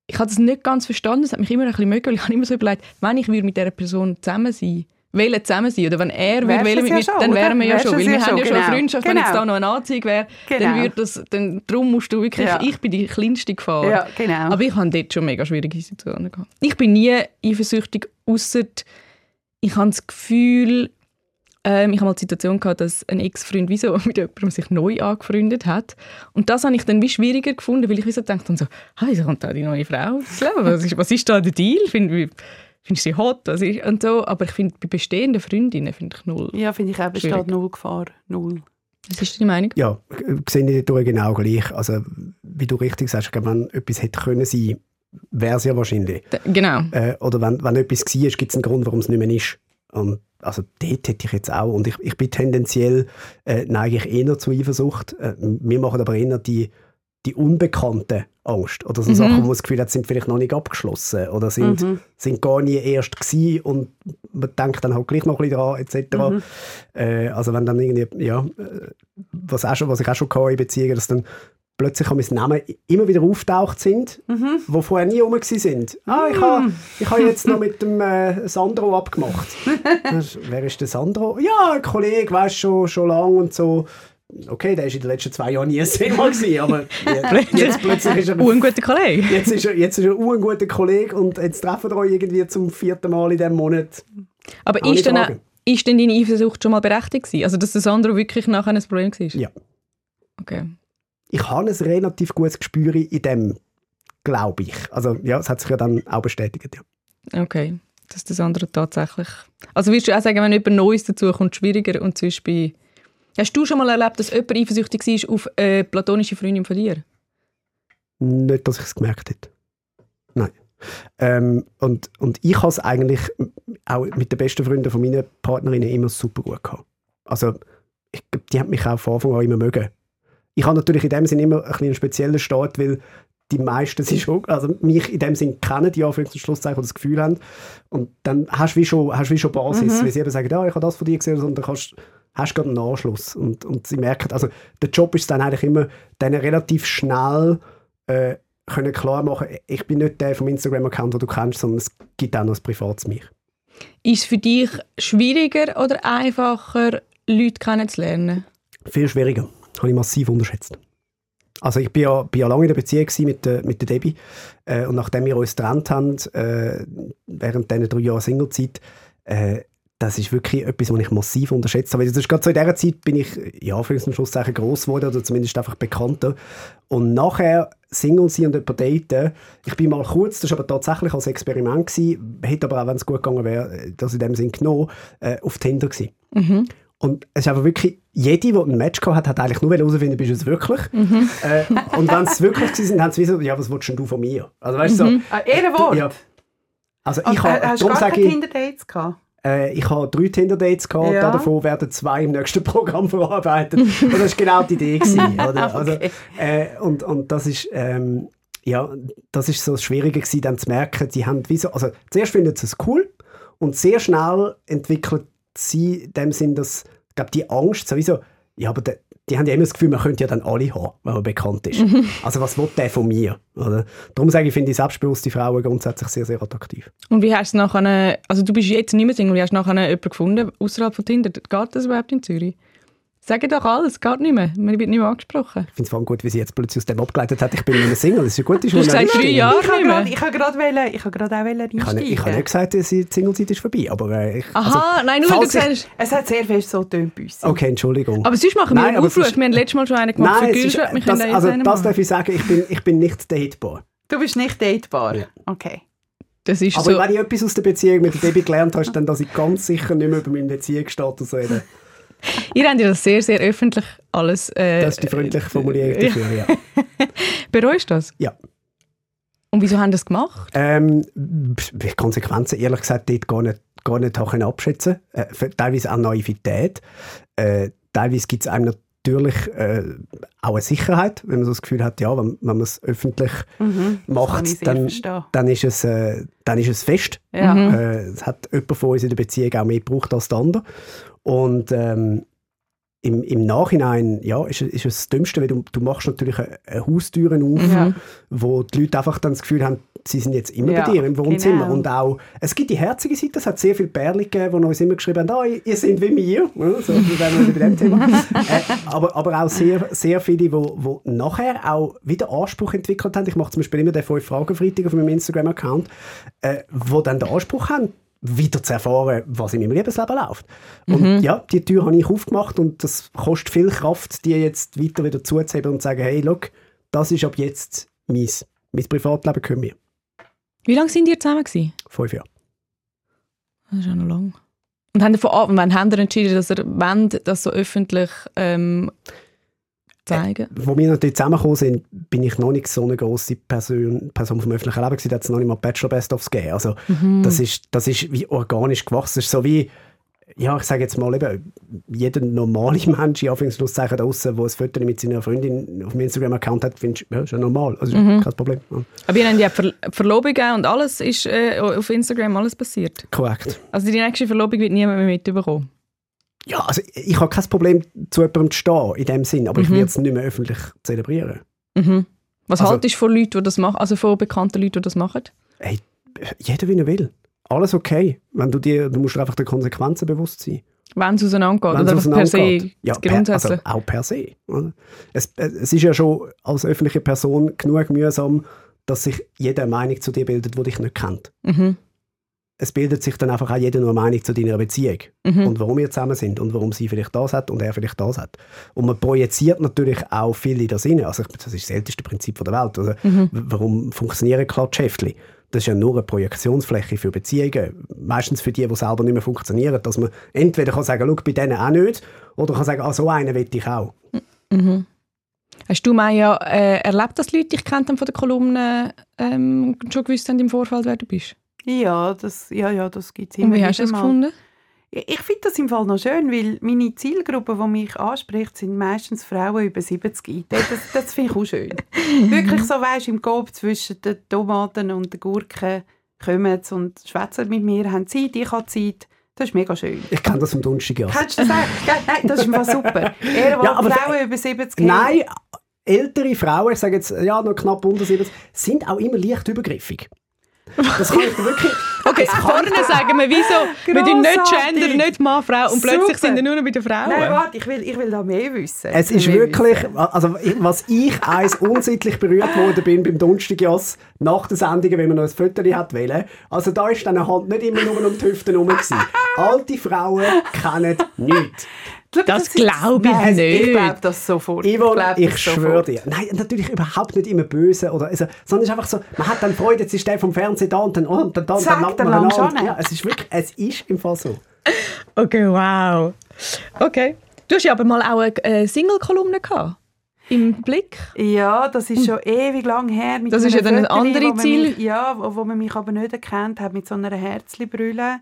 ich habe das nicht ganz verstanden, es hat mich immer ein bisschen mögen, weil ich habe immer so überlegt, wenn ich würde mit dieser Person zusammen sein wollen zusammen sein oder wenn er wollen es mit ja mir, schon, dann wären wir ja schon, weil ja wir haben ja schon, eine genau. Freundschaft, wenn jetzt Genau. da noch eine Anziehung wäre, dann Genau. würde das, dann, darum musst du wirklich, Ja. ich bin die kleinste Gefahr. Ja, genau. Aber ich habe dort schon mega schwierige Situationen gehabt. Ich bin nie eifersüchtig, außer ich habe das Gefühl, ähm, ich habe mal die Situation gehabt, dass ein Ex-Freund wie so *laughs* mit jemandem sich neu angefreundet hat. Und das habe ich dann wie schwieriger gefunden, weil ich wie so gedacht habe, so, ah, wieso kommt da die neue Frau ins Leben? Was ist, was ist da der Deal? Find, wie- Findest du sie hot? Was ist, und so. Aber ich finde, bei bestehenden Freundinnen finde ich null. ja, finde ich auch, besteht null Gefahr. Null. Was ist deine Meinung? Ja, sehe ich genau gleich. Also, wie du richtig sagst, ich wenn etwas hätte können sein, wäre es ja wahrscheinlich. D genau. Äh, oder wenn, wenn etwas war, gibt es einen Grund, warum es nicht mehr ist. Und also dort hätte ich jetzt auch. Und ich, ich bin tendenziell, äh, neige ich eher zu Eifersucht. Äh, wir machen aber eher die, die unbekannte Angst. Oder so Mhm. Sachen, wo man das Gefühl hat, sind vielleicht noch nicht abgeschlossen. Oder sind, Mhm. sind gar nie erst gewesen und man denkt dann halt gleich noch ein bisschen dran, etc. Mhm. Äh, also wenn dann irgendwie, ja, äh, was, auch schon, was ich auch schon hatte in Beziehungen, dass dann plötzlich an meinen Namen immer wieder auftaucht sind, Mhm. wo vorher nie rum sind. Ah, ich habe ich ha jetzt noch mit dem äh, Sandro abgemacht. *laughs* Wer ist der Sandro? Ja, ein Kollege, weißt schon, schon lange und so. Okay, der war in den letzten zwei Jahren nie ein Thema, gewesen, aber *laughs* jetzt, jetzt plötzlich ist er... Ein guter Kollege. Jetzt ist er, jetzt ist er ein guter Kollege und jetzt treffen wir euch irgendwie zum vierten Mal in diesem Monat. Aber ist denn, ist denn deine Eifersucht schon mal berechtigt gewesen? Also, dass der Sandro wirklich nachher ein Problem war? Ja. Okay. Ich habe ein relativ gutes Gespür in dem, glaube ich. Also ja, es hat sich ja dann auch bestätigt. Ja. Okay. Dass das andere tatsächlich... Also würdest du auch sagen, wenn jemand Neues dazu kommt, schwieriger und zum Beispiel... Hast du schon mal erlebt, dass jemand eifersüchtig war auf eine platonische Freundin von dir? Nicht, dass ich es gemerkt hätte. Nein. Ähm, und, und ich habe es eigentlich auch mit den besten Freunden von meinen Partnerinnen immer super gut gehabt. Also, ich, die haben mich auch von Anfang an immer mögen. Ich habe natürlich in dem Sinn immer ein einen speziellen Start, weil die meisten sich schon, also mich in dem Sinn kennen, die Anführungs- und Schlusszeichen das Gefühl haben. Und dann hast du wie schon, hast du wie schon Basis, weil sie eben sagen, ja, ich habe das von dir gesehen, und dann kannst, hast du gerade einen Anschluss. Und, und sie merken, also der Job ist dann eigentlich immer, denen relativ schnell äh, können klar machen, ich bin nicht der vom Instagram-Account, den du kennst, sondern es gibt auch noch ein privates mich. Ist es für dich schwieriger oder einfacher, Leute kennenzulernen? Viel schwieriger. Habe ich massiv unterschätzt. Also ich bin ja, bin ja lange in der Beziehung mit, der, mit der Debbie äh, und nachdem wir uns getrennt haben, äh, während dieser drei Jahre Singlezeit, äh, das ist wirklich etwas, was ich massiv unterschätzt habe. Das ist gerade so in dieser Zeit bin ich, ja, für einen Schlusszeichen gross geworden oder zumindest einfach bekannter. Und nachher Single sein und jemanden daten, ich bin mal kurz, das war aber tatsächlich als Experiment hätte aber auch, wenn es gut gegangen wäre, das in dem Sinn genommen, äh, auf Tinder gewesen. Mhm. Und es ist einfach wirklich, jede, die ein Match gehabt hat, hat eigentlich nur herausfinden, bist du es wirklich. Mhm. Äh, und wenn es wirklich sind, haben sie so, ja, was willst du von mir? Also weißt du, so, Ah, Ehrenwort. ja. Also Ah, ich habe, hast du darum sage ich, Tinder-Dates gehabt? äh, ich habe drei Tinder-Dates gehabt, Ja. davon werden zwei im nächsten *laughs* Programm verarbeitet. und das war genau die Idee. Gewesen, *laughs* oder? Also, Okay. äh, und, und das ist, ähm, ja, das ist so das Schwierige gewesen, dann zu merken, die haben wie so, also zuerst finden sie es cool und sehr schnell entwickelt sie in dem Sinn, dass, ich glaube, die Angst sowieso, ja, aber der, die haben ja immer das Gefühl, man könnte ja dann alle haben, wenn man bekannt ist. *laughs* Also was will der von mir? Oder? Darum sage ich, finde ich selbstbewusste Frauen grundsätzlich sehr, sehr attraktiv. Und wie hast du nachher, also du bist jetzt nicht mehr Single, wie hast du nachher jemanden gefunden, außerhalb von Tinder? Geht das überhaupt in Zürich? Sag doch alles, geht nicht mehr. Man wird nicht mehr angesprochen. Ich finde es vor allem gut, wie sie jetzt plötzlich aus dem abgeleitet hat, ich bin nicht mehr Single. Das ist eine gute *laughs* Du hast gesagt, drei Journalistin. Jahre Ich habe nicht mehr. gerade- ich habe gerade wollen- ich habe gerade auch wollen Ich habe nicht, ich habe nicht gesagt, dass die Singlezeit ist vorbei, aber äh, ich, Aha, nein, nur weil du hast... Es hat sehr fest so getönt bei uns. Okay, Entschuldigung. Aber sonst machen wir Nein, einen Aufruf. ist- Wir haben letztes Mal schon einen gemacht Nein, für Gülschat. Wir das, also das machen. darf ich sagen, ich bin, ich bin nicht datebar. Du bist nicht datebar? Ja. Okay. Das ist Aber so... wenn ich etwas aus der Beziehung mit der Debbie gelernt habe, dann, dass ich ganz sicher nicht mehr über meinen Beziehungsstatus rede. *laughs* Ihr habt ja das sehr, sehr öffentlich alles... Äh, Das ist die freundliche Formulierung ja. dafür, ja. *laughs* Bereust du das? Ja. Und wieso haben das gemacht? Ähm, die Konsequenzen, ehrlich gesagt, dort gar nicht, gar nicht abschätzen äh, Teilweise auch Naivität. Äh, teilweise gibt es einem natürlich äh, auch eine Sicherheit, wenn man so das Gefühl hat, ja, wenn, wenn man es öffentlich Mhm. Macht, dann, dann, ist es, äh, dann ist es fest. Ja. Mhm. Äh, es hat jemand von uns in der Beziehung auch mehr gebraucht als der andere. Und ähm, im, im Nachhinein ja, ist, es- ist das Dümmste, weil du, du machst natürlich eine, eine Haustüren auf, Ja. wo die Leute einfach dann das Gefühl haben, sie sind jetzt immer Ja, bei dir im Wohnzimmer. genau. Und auch, es gibt die herzige Seite, es hat sehr viele Pärchen gegeben, die uns immer geschrieben haben, ah, ihr seid wie mir. So, wir wieder bei dem Thema. *laughs* äh, aber, aber auch sehr, sehr viele, die wo nachher auch wieder Anspruch entwickelt haben. Ich mache zum Beispiel immer den 5-Fragen-Freitag auf meinem Instagram-Account, äh, wo dann den Anspruch haben, wieder zu erfahren, was in meinem Lebensleben läuft. Und ja, die Tür habe ich aufgemacht und das kostet viel Kraft, die jetzt weiter wieder zuzuheben und zu sagen, hey, look, das ist ab jetzt mein, mein Privatleben gehört mir. Wie lange sind ihr zusammen gewesen? Fünf Jahre. Das ist ja noch lang. Und haben von Anfang wann haben ihr entschieden, dass ihr wollt, das so öffentlich ähm, zeigen? Wo wir natürlich zusammengekommen sind, bin ich noch nicht so eine grosse Person, Person vom öffentlichen Leben gewesen. Da hat es noch nicht mal Bachelor Best-ofs gegeben. Also das, ist, das ist wie organisch gewachsen. Das ist so wie, ja, ich sage jetzt mal eben, jeder normale *laughs* Mensch, in Anführungszeichen da draussen, der ein Foto mit seiner Freundin auf dem Instagram-Account hat, findest du, ja, ist ja normal. Also kein Problem. Ja. Aber ihr habt ja Ver Verlobung gegeben und alles ist äh, auf Instagram alles passiert. Korrekt. Also die nächste Verlobung wird niemand mehr mitbekommen. Ja, also ich habe kein Problem, zu jemandem zu stehen, in dem Sinn, aber ich werde es nicht mehr öffentlich zelebrieren. Mhm. Was Also- haltest du von Leuten, die das machen, also von bekannten Leuten, die das machen? Hey, jeder wie er will. Alles okay. Wenn du dir, du musst dir einfach der Konsequenzen bewusst sein. Wenn es auseinandergeht Wenn oder einfach per se, auseinandergeht. Ja, per, grundsätzlich. also auch per se. Es, es ist ja schon als öffentliche Person genug mühsam, dass sich jeder eine Meinung zu dir bildet, die dich nicht kennt. mhm. Es bildet sich dann einfach auch jeder nur eine Meinung zu deiner Beziehung Mhm. und warum ihr zusammen sind und warum sie vielleicht das hat und er vielleicht das hat. Und man projiziert natürlich auch viel in das rein. Also das ist das älteste Prinzip der Welt. Also, Mhm. Warum funktionieren Klatschheftchen? Das ist ja nur eine Projektionsfläche für Beziehungen. Meistens für die, die selber nicht mehr funktionieren. Dass man entweder kann sagen, bei denen auch nicht, oder kann sagen, ah, so einen will ich auch. Hast du, Maya, äh, erlebt, dass Leute dich kennt von der Kolumne ähm, schon gewusst haben im Vorfeld, wer du bist? Ja, das, ja, ja, das gibt es immer Und wie hast du wieder das mal. gefunden? Ich ich finde das im Fall noch schön, weil meine Zielgruppe, die mich anspricht, sind meistens Frauen über 70. Das, das, das finde ich auch schön. *laughs* Wirklich so, weisst im Kopf zwischen den Tomaten und den Gurken kommen sie und schwätzen mit mir, haben Zeit, ich habe Zeit. Das ist mega schön. Ich kenne das vom Donnerstagjahr. Kennst du das auch? Nein, das ist Fall super. Eher, wo Ja, aber- Frauen über 70 Nein, ältere Frauen, ich sage jetzt, ja, noch knapp unter 70, sind auch immer leicht übergriffig. Das kann ich dir wirklich... Okay, vorne sagen wir, wieso? Wir tun nicht. Gender, nicht Mann, Frau und plötzlich Super. sind wir nur noch bei den Frauen. Nein, warte, ich will, ich will da mehr wissen. Es ist wirklich, wissen. also was ich eins unsittlich berührt worden bin beim Donnerstagjass nach der Sendung, wenn man noch ein Foto hat wollen. Also da ist dann eine Hand nicht immer nur um die Hüfte herum. Alte Frauen kennen nichts. Das ist- glaube ich Nein, nicht. Ich glaube das sofort. Yvonne, ich das schwöre dir. Nein, natürlich überhaupt nicht immer böse. Oder, also, sondern es ist einfach so, man hat dann Freude, jetzt ist der vom Fernsehen da und dann, oh, und dann, dann, Zack, dann dann du an. Ja, es ist wirklich, es ist im Fall so. Okay, wow. Okay. Du hast ja aber mal auch eine äh, Single-Kolumne gehabt. Im Blick. Ja, das ist schon ewig lang her. Mit Das ist ja dann ein anderes Ziel. Mich, ja, wo, wo man mich aber nicht erkannt hat, mit so einer Herzli-Brille.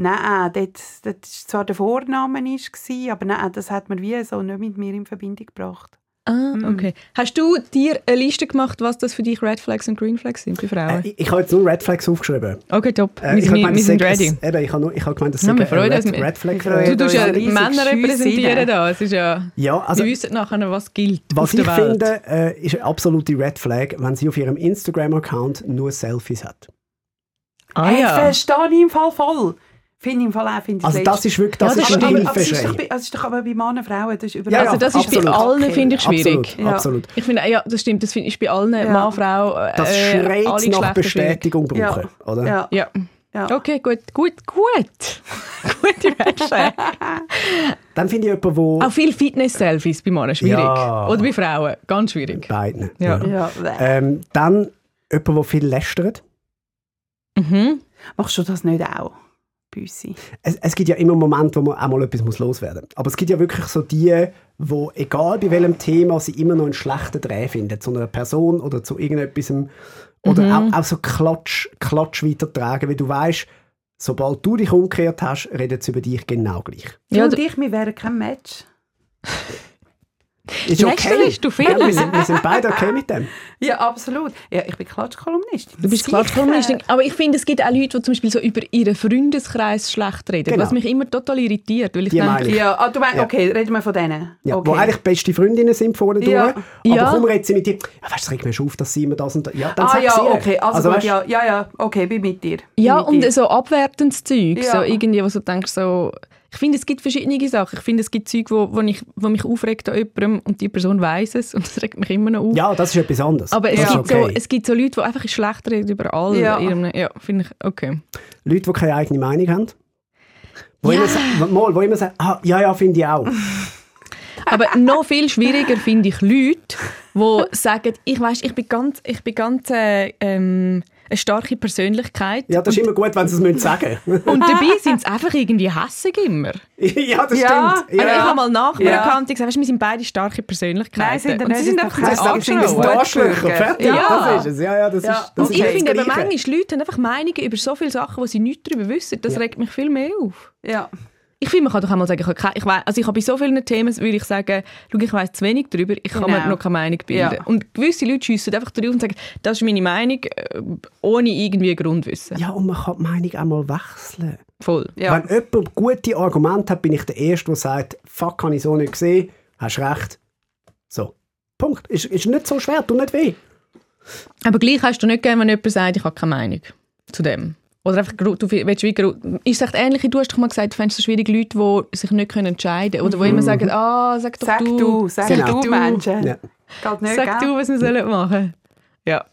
Nein, dort war zwar der Vorname, ist, gewesen, aber nein, das hat man wie so nicht mit mir in Verbindung gebracht. Ah, okay. Hast du dir eine Liste gemacht, was das für dich Red Flags und Green Flags sind bei Frauen? Äh, ich, habe jetzt nur Red Flags aufgeschrieben. okay, top. Äh, wir ich sind, habe gemeint, wir das sind ready. es- Eben, ich habe nur- ich habe gemeint, das Ja, wir ein freuen Red, uns. Red Flag. Wir freuen Du Ja, tust ja Männer repräsentieren da. Es ist ja, Ja, also wir wissen nachher, was gilt was auf ich der Welt. finde, äh, ist eine absolute Red Flag, wenn sie auf ihrem Instagram-Account nur Selfies hat. ah Hey, ja. verstehe ich im Fall voll. Finde ich im Fall auch. Finde ich Also das ist wirklich, das Ja, ist das ein ist doch, Hilfeschrei. bei- also es ist doch aber bei Männern, Frauen, das ist überall. Ja, also das ist absolut. bei allen, finde ich, schwierig. Absolut, Ja. absolut. Ich finde, ja, das stimmt, das finde ich bei allen, Ja. Mann, Frau, äh, Das alle schreit nach Geschlechter schwierig. Bestätigung brauchen, oder? Ja. Ja. Ja. Okay, gut, gut, gut. *laughs* Gute Flag. Dann finde ich jemanden, wo Auch viele Fitness-Selfies bei Männern schwierig. Ja. Oder bei Frauen, ganz schwierig. beiden. Ja. Ja. Ähm, dann jemand, der viel lästert. Mhm. Machst du das nicht auch, Büssi? Es, es gibt ja immer Momente, wo man auch mal etwas muss loswerden muss. Aber es gibt ja wirklich so die, wo egal bei welchem Thema, sie immer noch einen schlechten Dreh finden. Zu einer Person oder zu irgendetwas. Oder Mhm. auch, auch so Klatsch, Klatsch weitertragen, weil du weißt, sobald du dich umgekehrt hast, redet sie über dich genau gleich. Du Ja, und du- ich, wir wären kein Match. Ist Lästerst du viel? Ja, wir, sind, wir sind beide okay *laughs* mit dem. Ja, absolut. Ja, ich bin Klatschkolumnistin. Du bist. Klatschkolumnistin. Aber ich finde, es gibt auch Leute, die zum Beispiel so über ihren Freundeskreis schlecht reden. Genau. Was mich immer total irritiert. Weil ich Die denke, meine ich. Ja, ah, du meinst, Ja. okay, reden wir von denen. Ja, okay. Wo eigentlich beste Freundinnen sind vorne Ja. durch. Aber Ja. kaum redet sie mit dir, ja, weißt du, es regt mir schon auf, dass sie immer das und das. Ja, dann ah sag ja, sie okay, also, gut, weißt, ja, ja, ja, okay, bin mit dir. Bin Ja, mit und dir. so abwertendes Zeug. Ja. So irgendwie, wo du denkst, so... Ich finde, es gibt verschiedene Sachen. Ich finde, es gibt Zeug, wo, wo, ich, wo mich aufregt an jemandem und die Person weiß es und *laughs* es regt mich immer noch auf. Ja, das ist etwas anderes. Aber es, das gibt ist okay. so, es gibt so Leute, die einfach schlecht reden über alle. Ja. Ihrem- Ja, finde ich, okay. Leute, die keine eigene Meinung haben. Wo, Ja. immer, mal, wo immer sagen, ah, ja, ja, finde ich auch. *laughs* Aber noch viel schwieriger finde ich Leute, die sagen, ich weiß, ich bin ganz, ich bin ganz äh, ähm, eine starke Persönlichkeit. Ja, das ist immer gut, wenn sie es müssen sagen *laughs* Und dabei sind sie einfach irgendwie hässig immer. *laughs* Ja, das Ja. stimmt. Und ich Ja. habe mal Nachbarn Ja. die gesagt haben, wir sind beide starke Persönlichkeiten. Nein, sind und sie sind das einfach. Gut Arschlöcher. Fertig, Ja. das ist es. Ja, ja, das Ja. ist, das Und ist ich finde eben manchmal, Leute haben einfach Meinungen über so viele Sachen, die sie nicht darüber wissen. Das Ja. regt mich viel mehr auf. Ja. Ich finde, man kann doch einmal sagen, ich habe, keine, ich weiss, also ich habe bei so vielen Themen, würde ich sagen, schau, ich weiß zu wenig darüber, ich kann mir Genau. noch keine Meinung bilden. Ja. Und gewisse Leute schiessen einfach drauf und sagen, das ist meine Meinung, äh, ohne irgendwie Grundwissen. Ja, und man kann die Meinung auch mal wechseln. Voll. Ja. Wenn jemand gute Argumente hat, bin ich der Erste, der sagt, fuck, habe ich so nicht gesehen, hast recht. So. Punkt. Ist, ist nicht so schwer, tut nicht weh. Aber gleich hast du nicht gerne, wenn jemand sagt, ich habe keine Meinung zu dem. Oder einfach, du willst wie, ist es echt ähnlich, wie du hast doch mal gesagt, du fändest es so schwierig, Leute, die sich nicht können entscheiden können. Oder die immer sagen, ah, sag doch Sag du. du, sag Genau. du, Menschen. Ja. Geht nicht, Sag gell? du, was wir sollen machen. Ja.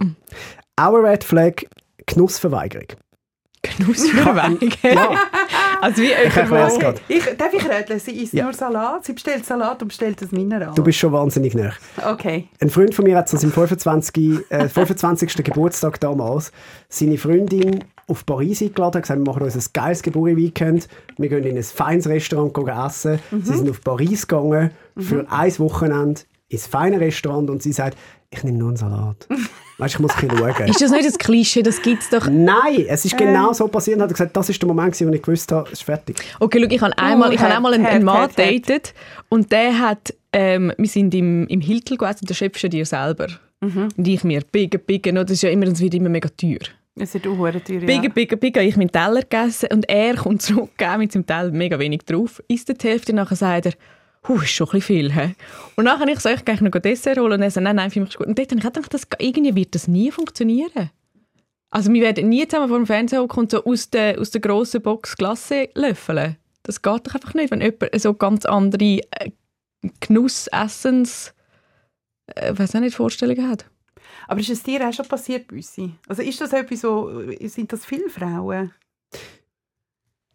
Auch eine Red Flag, Genussverweigerung. Genussverweigerung. Ja, Also wie ich erkläre gerade. Ich, darf ich röteln? Sie isst Ja. nur Salat. Sie bestellt Salat und bestellt das Mineral. Du bist schon wahnsinnig nah. okay. Ein Freund von mir hat zu seinem 25. Äh, 25. Geburtstag damals seine Freundin auf Paris eingeladen, hat gesagt, wir machen uns ein geiles Geburtstag-Weekend, wir gehen in ein feines Restaurant gehen essen. Sie sind auf Paris gegangen für ein Wochenende ins feine Restaurant und sie sagt, ich nehme nur einen Salat. *laughs* Weißt, ich muss ein bisschen schauen. Ist das nicht das Klischee? Das gibt es doch. Nein, es ist genau so passiert. Und hat gesagt, das ist der Moment, wo ich gewusst habe, es ist fertig. Okay, schau, ich habe einmal, ich habe hart, einmal einen, hart, einen Mann hart. datet und der hat, ähm, wir sind im, im Hiltel gegessen, der Chef ist ja dir selber. Mhm. Und ich mir, biegen, biegen, das ist ja immer, das wird immer mega teuer. Es ist auch teuer, ja. biegen, biegen, ich meinen Teller gegessen und er kommt zurück mit seinem Teller mega wenig drauf, isst die Hälfte, nachher sagt er, Huh, ist schon ein viel. He? Und nachher habe ich so, ich gehe noch Dessert holen und er sagt, nein, nein, für mich ist gut. Und dort habe ich gedacht, das, irgendwie wird das nie funktionieren. Also wir werden nie zusammen vor dem Fernseher hocken und so aus der, aus der grossen Box Glasse löffeln. Das geht doch einfach nicht, wenn jemand so ganz andere äh, Genuss, Essens, äh, weiß auch nicht, Vorstellungen hat. Aber ist es dir auch schon passiert, Büssi? Also ist das etwas so, sind das viele Frauen?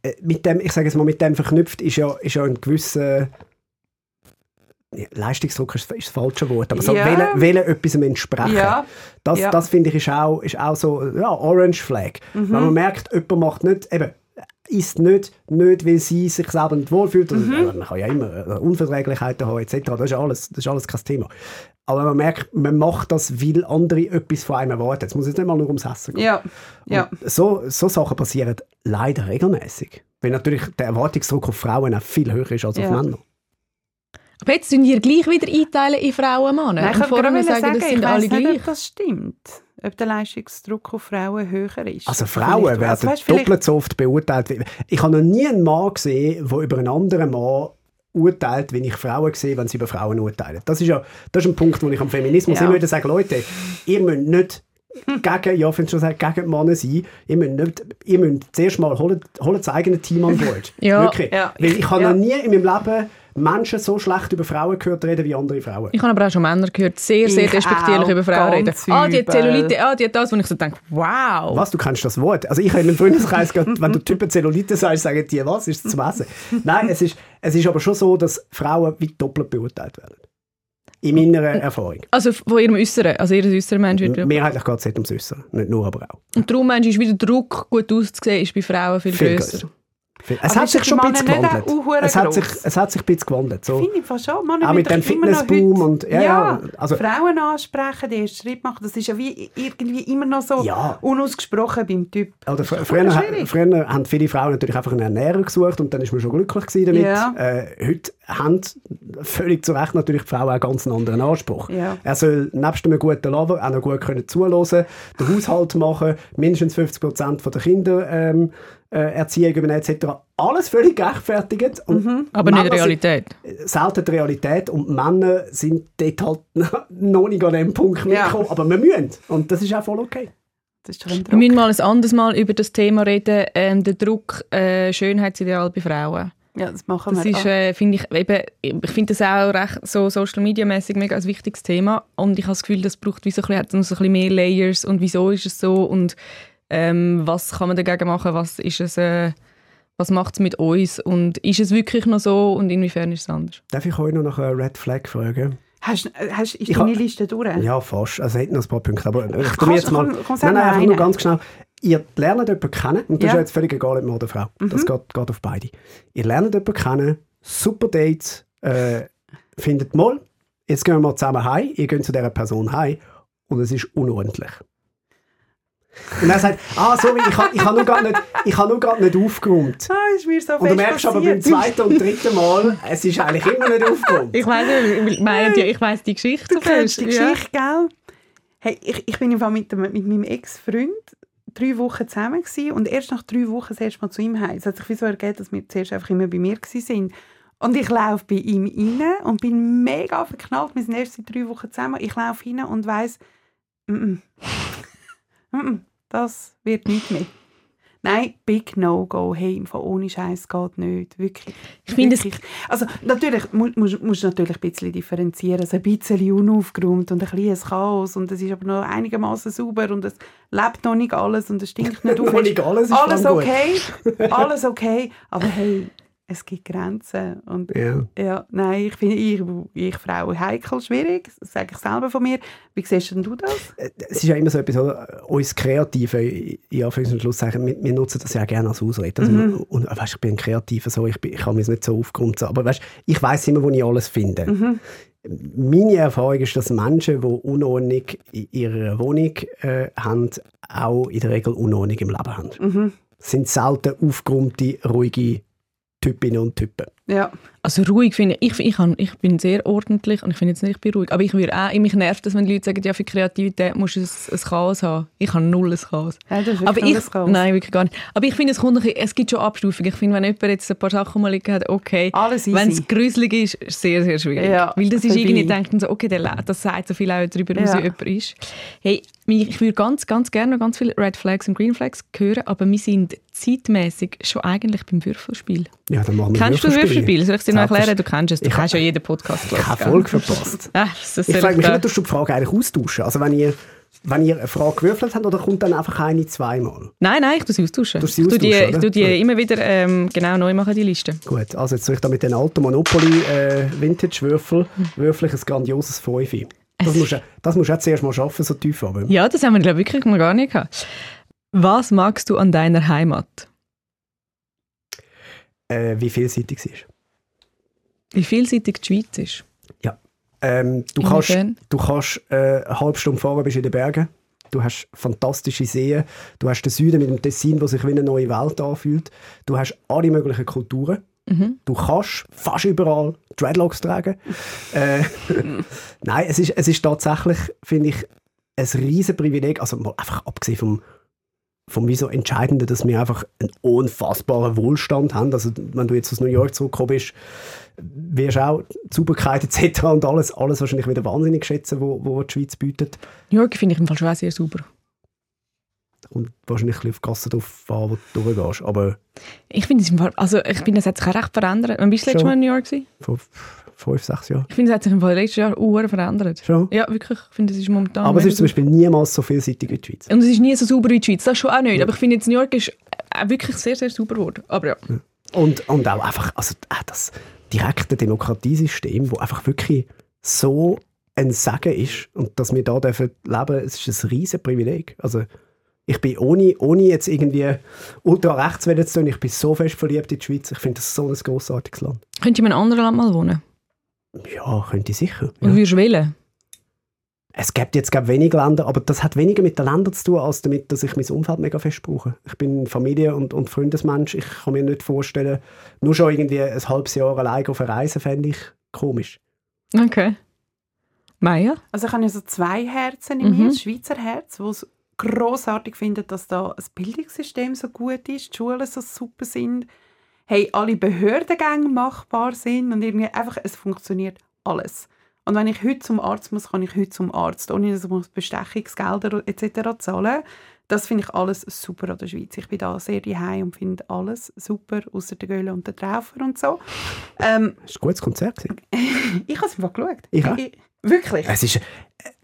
Äh, mit dem, ich sage es mal, mit dem verknüpft ist ja, ist ja ein gewisser ja, Leistungsdruck ist, ist das falsche Wort, aber so Ja. wollen, wollen etwas entsprechen. Ja. Das, Ja. das finde ich ist auch, ist auch so, ja, Orange Flag. Mhm. Wenn man merkt, jemand macht nicht, eben, isst nicht, nicht, weil sie sich selber nicht wohlfühlt. Mhm. Man kann ja immer äh, Unverträglichkeiten haben, etc. Das ist, alles, das ist alles kein Thema. Aber man merkt, man macht das, weil andere etwas von einem erwarten. Es muss jetzt nicht mal nur ums Essen gehen. Ja. ja. So, so Sachen passieren leider regelmäßig. Weil natürlich der Erwartungsdruck auf Frauen auch viel höher ist als Ja. auf Männer. Aber jetzt sind ihr gleich wieder einteilen in Frauen und Männer. Nein, ich und gerade sagen, sagen, das sind ich alle weiss nicht, gleich. ob das stimmt. Ob der Leistungsdruck auf Frauen höher ist. Also Vielleicht- Frauen also werden weißt, vielleicht- doppelt so oft beurteilt. wie- Ich habe noch nie einen Mann gesehen, der über einen anderen Mann urteilt, wenn ich Frauen sehe, wenn sie über Frauen urteilen. Das ist ja das ist ein Punkt, wo ich am Feminismus Ja. immer wieder sage, Leute, ihr müsst nicht gegen, ja, ich schon sagen, gegen die Männer sein. Ihr müsst, nicht, ihr müsst zuerst mal holen, holen das eigene Team an Bord. *laughs* Ja. Wirklich. Ja. Weil ich habe Ja. noch nie in meinem Leben Menschen so schlecht über Frauen gehört reden wie andere Frauen. Ich habe aber auch schon Männer gehört, sehr, sehr Ich despektierlich über Frauen reden. Ah, die hat. Zellulite, ah, die hat das. Und ich so denke, wow. Was, du kennst das Wort? Also ich habe in meinem Freundeskreis gehört, wenn du Typen Zellulite sagst, sagen die, was, ist es zum Essen? Nein, es ist, es ist aber schon so, dass Frauen wie doppelt beurteilt werden. In meiner Erfahrung. Also von ihrem Äußeren, also ihr äußeren Mensch wird Mehrheitlich geht es nicht ums Äußeren. Nicht nur, aber auch. Und darum meinst du, ist wieder der Druck, gut auszusehen, ist bei Frauen viel, Viel grösser. grösser. Es hat sich schon ein bisschen gewandelt. Es hat, sich, es hat sich ein bisschen gewandelt. So. Finde ich fast schon. Männer Auch mit dem Fitnessboom und- ja, ja, also- Frauen ansprechen, den ersten Schritt machen, das ist ja wie irgendwie immer noch so Ja. unausgesprochen beim Typ. Oder fr früher, früher haben viele Frauen natürlich einfach einen Ernährer gesucht und dann ist man schon glücklich gewesen damit. Ja. Äh, heute haben völlig zu Recht natürlich die Frauen auch ganz einen anderen Anspruch. Ja. Er soll nebst einem guten Lover auch noch gut können zuhören, den Haushalt machen, mindestens 50 Prozent der Kinder ähm, äh, Erziehung übernehmen etc. Alles völlig gerechtfertigt. Und Mhm. Aber nicht Männer Realität. selten die Realität und Männer sind dort halt *laughs* noch nicht an dem Punkt Ja. mitgekommen, aber wir müssen und das ist auch voll okay. Wir müssen mal ein anderes Mal über das Thema reden, ähm, der Druck, äh, Schönheitsideal bei Frauen. Ja, das machen Das wir. ist, äh, finde ich, eben, ich finde das auch recht so Social Media mäßig mega ein wichtiges Thema und ich habe das Gefühl, das braucht wie so ein bisschen, so ein bisschen mehr Layers und wieso ist es so und ähm, was kann man dagegen machen, was ist es, äh, was macht es mit uns und ist es wirklich noch so und inwiefern ist es anders? Darf ich euch noch nach einer Red Flag fragen? Hast, äh, hast, ist Ich deine ha- Liste durch? Ja, fast. Also, es hat noch ein paar Punkte. Aber ich tu Kannst- mir jetzt mal. komm- nein, nein, mal einfach nur ganz schnell. Ihr lernt jemanden kennen, und das Ja. ist ja jetzt völlig egal, ob Mann oder Frau. Das geht, geht auf beide. Ihr lernt jemanden kennen, super Dates, äh, findet mal, jetzt gehen wir mal zusammen heim, ihr geht zu dieser Person heim und es ist unordentlich. Und er sagt, ah, sorry, ich habe ich ha nur gerade nicht, ich ha nur nicht aufgeräumt. Ah, ist mir so Und du merkst aber beim passiert. zweiten und dritten Mal, es ist eigentlich immer nicht aufgeräumt. Ich weiß ja, ich weiß die Geschichte Du kennst die Geschichte, gell? Hey, ich, ich bin im Fall mit, dem, mit meinem Ex-Freund drei Wochen zusammen gewesen und erst nach drei Wochen das erste Mal zu ihm heim. Es hat sich so ergeben, dass wir zuerst einfach immer bei mir sind. Und ich laufe bei ihm rein und bin mega verknallt. Wir sind erst seit drei Wochen zusammen. Ich laufe rein und weiss, mm -mm. Das wird nicht mehr. Nein, Big No-Go. Hey, Fall ohne Scheiß geht nicht. Wirklich. Ich finde es-. Also, natürlich musst mu musst du natürlich ein bisschen differenzieren. Also ein bisschen unaufgeräumt und ein bisschen Chaos. Und es ist aber noch einigermaßen sauber und es lebt noch nicht alles und es stinkt nicht *laughs* auf. Noch nicht alles ist alles okay. *laughs* Alles okay. Aber hey, es gibt Grenzen. Und Ja. ja, nein, ich finde, ich, ich Frauen heikel, schwierig. Das sage ich selber von mir. Wie siehst denn du das? es ist ja immer so etwas, oder? uns Kreative, in Anführungs- und Schlusszeichen, wir, wir nutzen das ja gerne als Ausrede. Also, Mhm. und, weißt, ich bin ein Kreativer, so, ich, bin, ich kann mich nicht so aufgeräumt aber weißt, ich weiß immer, wo ich alles finde. Mhm. Meine Erfahrung ist, dass Menschen, die Unordnung in ihrer Wohnung äh, haben, auch in der Regel Unordnung im Leben haben. Mhm. Es sind selten aufgeräumte, ruhige Typinnen und Typen. Ja. Also ruhig finde ich, ich, ich, kann, ich bin sehr ordentlich und ich finde jetzt nicht, ich bin ruhig. Aber ich würde auch, mich nervt das, wenn die Leute sagen, ja, für Kreativität musst du ein, ein Chaos haben. Ich habe null ein Chaos. ja das ist Aber ich, ein Chaos. nein, wirklich gar nicht. Aber ich finde, es, kommt ein bisschen- es gibt schon Abstufungen. Ich finde, wenn jemand jetzt ein paar Sachen mal liegen hat, okay. Alles easy. Wenn es gruselig ist, ist es sehr, sehr schwierig. Ja, Weil das ist vorbei. irgendwie, denkt man so, okay, der, das sagt so viel auch darüber aus, Ja. wie jemand ist. Hey, ich würde ganz, ganz gerne noch ganz viele Red Flags und Green Flags hören, aber wir sind zeitmäßig schon eigentlich beim Würfelspiel. Ja, dann machen wir Kennst du Würfelspiel? Soll ich dir noch erklären? Du kennst es. Du kennst ja jeden Podcast. Ich habe? Folge verpasst. Das Ich frage mich nicht, dass du die Frage eigentlich austauschen. Also wenn ihr, wenn ihr eine Frage gewürfelt habt, oder kommt dann einfach eine zweimal? Nein, nein, ich tue sie austauschen. Du sie ich tue die, ich tue die immer wieder ähm, genau neu machen, die Liste. Gut, also jetzt soll ich da mit den alten Monopoly äh, Vintage-Würfel würfel ich ein grandioses Fünfe. Das musst, du, das musst du auch zuerst mal schaffen, so tief aber. Ja, das haben wir glaube ich wirklich mal gar nicht gehabt. Was magst du an deiner Heimat? Äh, wie vielseitig sie ist. Wie vielseitig die Schweiz ist? Ähm, du, kannst, du kannst äh, eine halbe Stunde fahren, bist in den Bergen. Du hast fantastische Seen. Du hast den Süden mit dem Tessin, der sich wie eine neue Welt anfühlt. Du hast alle möglichen Kulturen. Du kannst fast überall Dreadlocks tragen. äh, *laughs* Nein, es ist, es ist tatsächlich, finde ich, ein riesen Privileg, also mal einfach abgesehen vom, vom wie so Entscheidenden, dass wir einfach einen unfassbaren Wohlstand haben. Also wenn du jetzt aus New York zurückgekommen bist, wirst auch die Sauberkeit etc. und alles, alles wahrscheinlich wieder wahnsinnig schätzen, wo, wo die Schweiz bietet. New York finde ich im Fall schon auch sehr sauber. Und wahrscheinlich ein bisschen auf die Gasse drauf an, wo du durchgehst. Aber Ich finde es im Fall, also ich finde, es hat sich auch recht verändert. Wann bist du letztes. Mal in New York gewesen? vor fünf, sechs Jahren. Ich finde, es hat sich im Fall letztes Jahr auch verändert. Schon. Ja, wirklich. Ich finde, es ist momentan... Aber es ist zum Beispiel niemals so vielseitig wie die Schweiz. Und es ist nie so sauber wie die Schweiz, das schon auch nicht. Aber ich finde jetzt New York ist auch wirklich sehr, sehr sauber geworden. Aber ja. Und, und auch einfach, also auch das direkte Demokratiesystem, wo einfach wirklich so ein Segen ist und dass wir da dürfen leben, es ist ein riesen Privileg. Also ich bin ohne, ohne jetzt irgendwie ultra rechts zu tun, ich bin so fest verliebt in die Schweiz. Ich finde das so ein grossartiges Land. Könntest du in einem anderen Land mal wohnen? Ja, könnte ich sicher. Und Ja. würdest du wählen? Es gibt jetzt glaub, wenig Länder, aber das hat weniger mit den Ländern zu tun, als damit, dass ich mein Umfeld mega fest brauche. Ich bin Familie- und, und Freundesmensch. Ich kann mir nicht vorstellen, nur schon irgendwie ein halbes Jahr allein auf eine Reise fände ich komisch. Okay. Maya? Also ich habe ja so zwei Herzen in Mhm. mir. Das Schweizer Herz, wo es grossartig findet, dass da ein Bildungssystem so gut ist, die Schulen so super sind, hey, alle Behördengänge machbar sind und irgendwie einfach, es funktioniert alles. Und wenn ich heute zum Arzt muss, kann ich heute zum Arzt, ohne dass ich muss Bestechungsgelder etc. zahlen Das finde ich alles super an der Schweiz. Ich bin da sehr daheim und finde alles super, außer der Göhle und der Traufer und so. Ähm, Das war ein gutes Konzert. *laughs* ich habe es einfach geschaut. Ich auch. wirklich? Es ist, äh,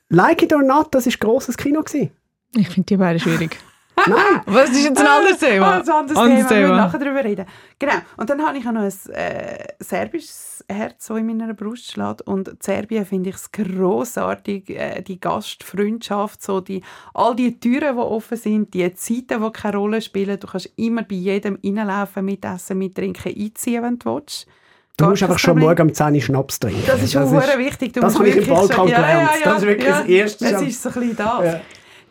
like it or not, das war ein grosses Kino. Gewesen. Ich finde die beiden schwierig. Nein, *laughs* Was ist jetzt ein anderes Thema? Ah, ein anderes Thema, wir müssen nachher darüber reden. Genau, und dann habe ich auch noch ein äh, serbisches Herz, das in meiner Brust schlägt. Und in Serbien finde ich es grossartig, äh, die Gastfreundschaft, so die, all die Türen, die offen sind, die Zeiten, die keine Rolle spielen. Du kannst immer bei jedem reinlaufen, mitessen, mittrinken, einziehen, wenn du willst. du Gar musst einfach schon Problem. morgen um 10 Uhr Schnaps trinken. Das ist schon sehr wichtig. Du das musst habe ich im wirklich Balkan schon- ja, ja, ja, Das ist wirklich ja. das Erste. Es ist so ein bisschen das.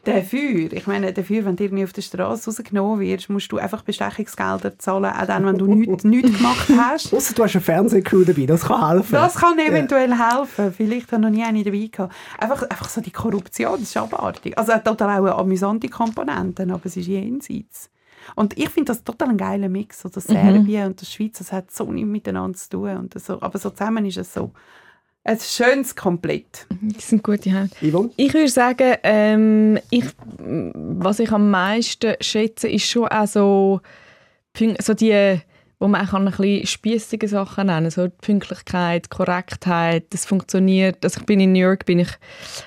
Ja. Dafür, ich meine, dafür, wenn du irgendwie auf der Straße rausgenommen wirst, musst du einfach Bestechungsgelder zahlen, auch dann, wenn du nichts, *laughs* nichts gemacht hast. Ausser du hast eine Fernsehcrew dabei, das kann helfen. Das kann eventuell helfen. Vielleicht habe ich noch nie eine dabei gehabt. Einfach, einfach so die Korruption, das ist abartig. Also es hat total auch eine amüsante Komponenten, aber es ist jenseits. Und ich finde das total ein geiler Mix. So das Serbien und das Schweiz, das hat so nichts miteinander zu tun. Und so, aber so zusammen ist es so ein schönes Komplett. Das sind gute Heim. Yvonne? Ich würde sagen, ähm, ich, was ich am meisten schätze, ist schon auch so, so die, wo man auch ein bisschen spiessige Sachen nennen so die Pünktlichkeit, Korrektheit, das funktioniert. Also ich bin in New York, bin ich,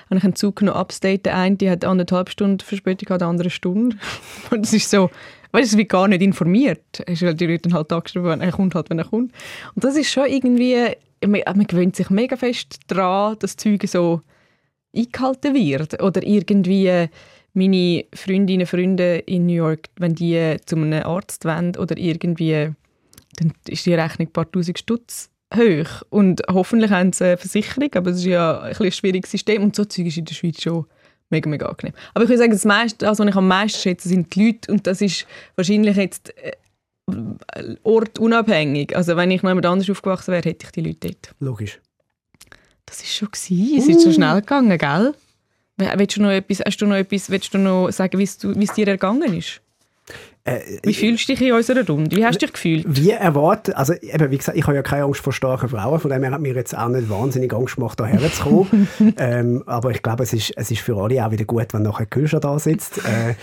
habe ich einen Zug genommen, Upstate, der eine, die hat anderthalb Stunden Verspätung, hat der andere eine Stunde. *laughs* Und es ist so, weißt du, es wird gar nicht informiert. Es ist halt, die Leute dann halt angeschrieben, er kommt halt, wenn er kommt. Und das ist schon irgendwie, man, man gewöhnt sich mega fest daran, dass Züge so eingehalten wird. Oder irgendwie äh, meine Freundinnen und Freunde in New York, wenn die äh, zu einem Arzt wollen oder irgendwie, äh, dann ist die Rechnung ein paar tausend Stutz hoch. Und hoffentlich haben sie eine Versicherung, aber es ist ja ein, ein schwieriges System. Und so Zeug ist in der Schweiz schon mega, mega angenehm. Aber ich würde sagen, das meiste, also, was ich am meisten schätze, sind die Leute. Und das ist wahrscheinlich jetzt äh, ortunabhängig. Also wenn ich noch jemand anders aufgewachsen wäre, hätte ich die Leute dort. Logisch. Das ist schon gewesen. Es ist so schnell gegangen, gell? Willst du noch etwas, hast du noch etwas, willst du noch sagen, wie es dir ergangen ist? Äh, Wie fühlst du dich in unserer Runde? Wie hast du dich gefühlt? Wie erwartet, also eben, wie gesagt, ich habe ja keine Angst vor starken Frauen, von dem her hat mir jetzt auch nicht wahnsinnig Angst gemacht, hierher zu kommen. *laughs* ähm, aber ich glaube, es ist, es ist für alle auch wieder gut, wenn nachher Kühlschrank da sitzt. Äh,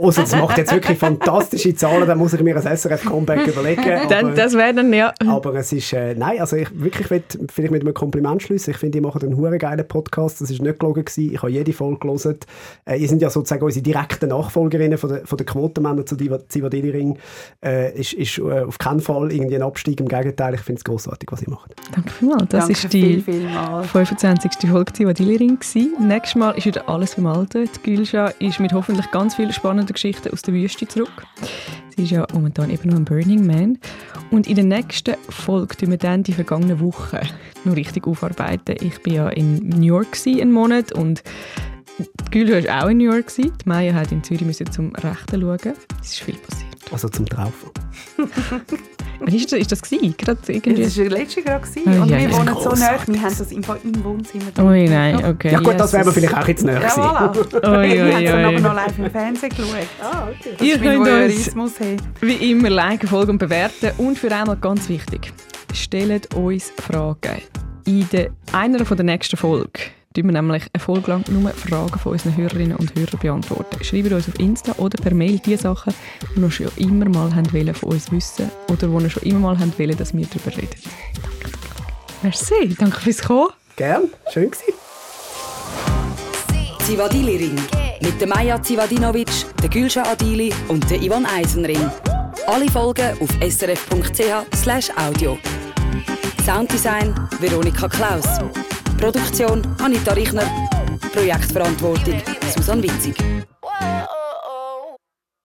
also es *laughs* macht jetzt wirklich fantastische Zahlen, dann muss ich mir ein SRF-Comeback überlegen. *laughs* Dann, aber- das wäre dann, ja. aber es ist, äh, nein, also ich wirklich will, vielleicht mit einem Kompliment schließen. Ich finde, ihr macht einen hure geilen Podcast. Das ist nicht gelogen gewesen. Ich habe jede Folge gelesen. Äh, ihr sind ja sozusagen unsere direkten Nachfolgerinnen von der, von der Quotenmänner zu Diva- Zivadili Ring. Äh, ist ist äh, auf keinen Fall irgendwie ein Abstieg. Im Gegenteil, ich finde es großartig, was ihr macht. Danke vielmals. Das Danke ist die viel, viel mal. 25. Folge gsi. Nächstes Mal ist wieder alles beim Alten. Die Gülscha ist mit hoffentlich ganz vielen spannenden Geschichten aus der Wüste zurück. Sie ist ja momentan eben noch ein Burning Man. Und in der nächsten Folge tun wir dann die vergangene Woche noch richtig aufarbeiten. Ich bin ja in New York gsi einen Monat und die Gülscha war auch in New York. Die Maya hat in Zürich müssen zum Rechten schauen. Es ist viel passiert. Also zum Traufen. *laughs* Wann ist das, ist das gewesen? Gerade irgendwie? Das war letztes Jahr. Oh, und ja, wir wohnen so nah, wir haben das im, im Wohnzimmer. Ui, nein, okay. Ja gut, das wäre mir Jesus. vielleicht auch jetzt näher Ja, gewesen. voilà. *laughs* Ui, wir haben ui, es ui. aber noch live im Fernsehen geschaut. Ah, okay. Das Ihr könnt uns. Hey. wie immer liken, folgen und bewerten. Und für einmal ganz wichtig, stellt uns Fragen. In der, einer von der nächsten Folgen tun wir nämlich eine Folge lang nur Fragen von unseren Hörerinnen und Hörern beantworten. Schreibt uns auf Insta oder per Mail die Sachen, die ihr schon immer mal wollen von uns wissen oder die ihr schon immer mal wollen, dass wir darüber reden. Danke, danke. Merci, danke fürs Kommen. Gern, schön gewesen. Zivadili Ring. Mit der Maja Zivadinovic, der Gülscha Adili und der Ivan Eisenring. Alle Folgen auf srf.ch audio. Sounddesign Veronika Klaus. Produktion Anita Richner. Projektverantwortung Susanne Witzig.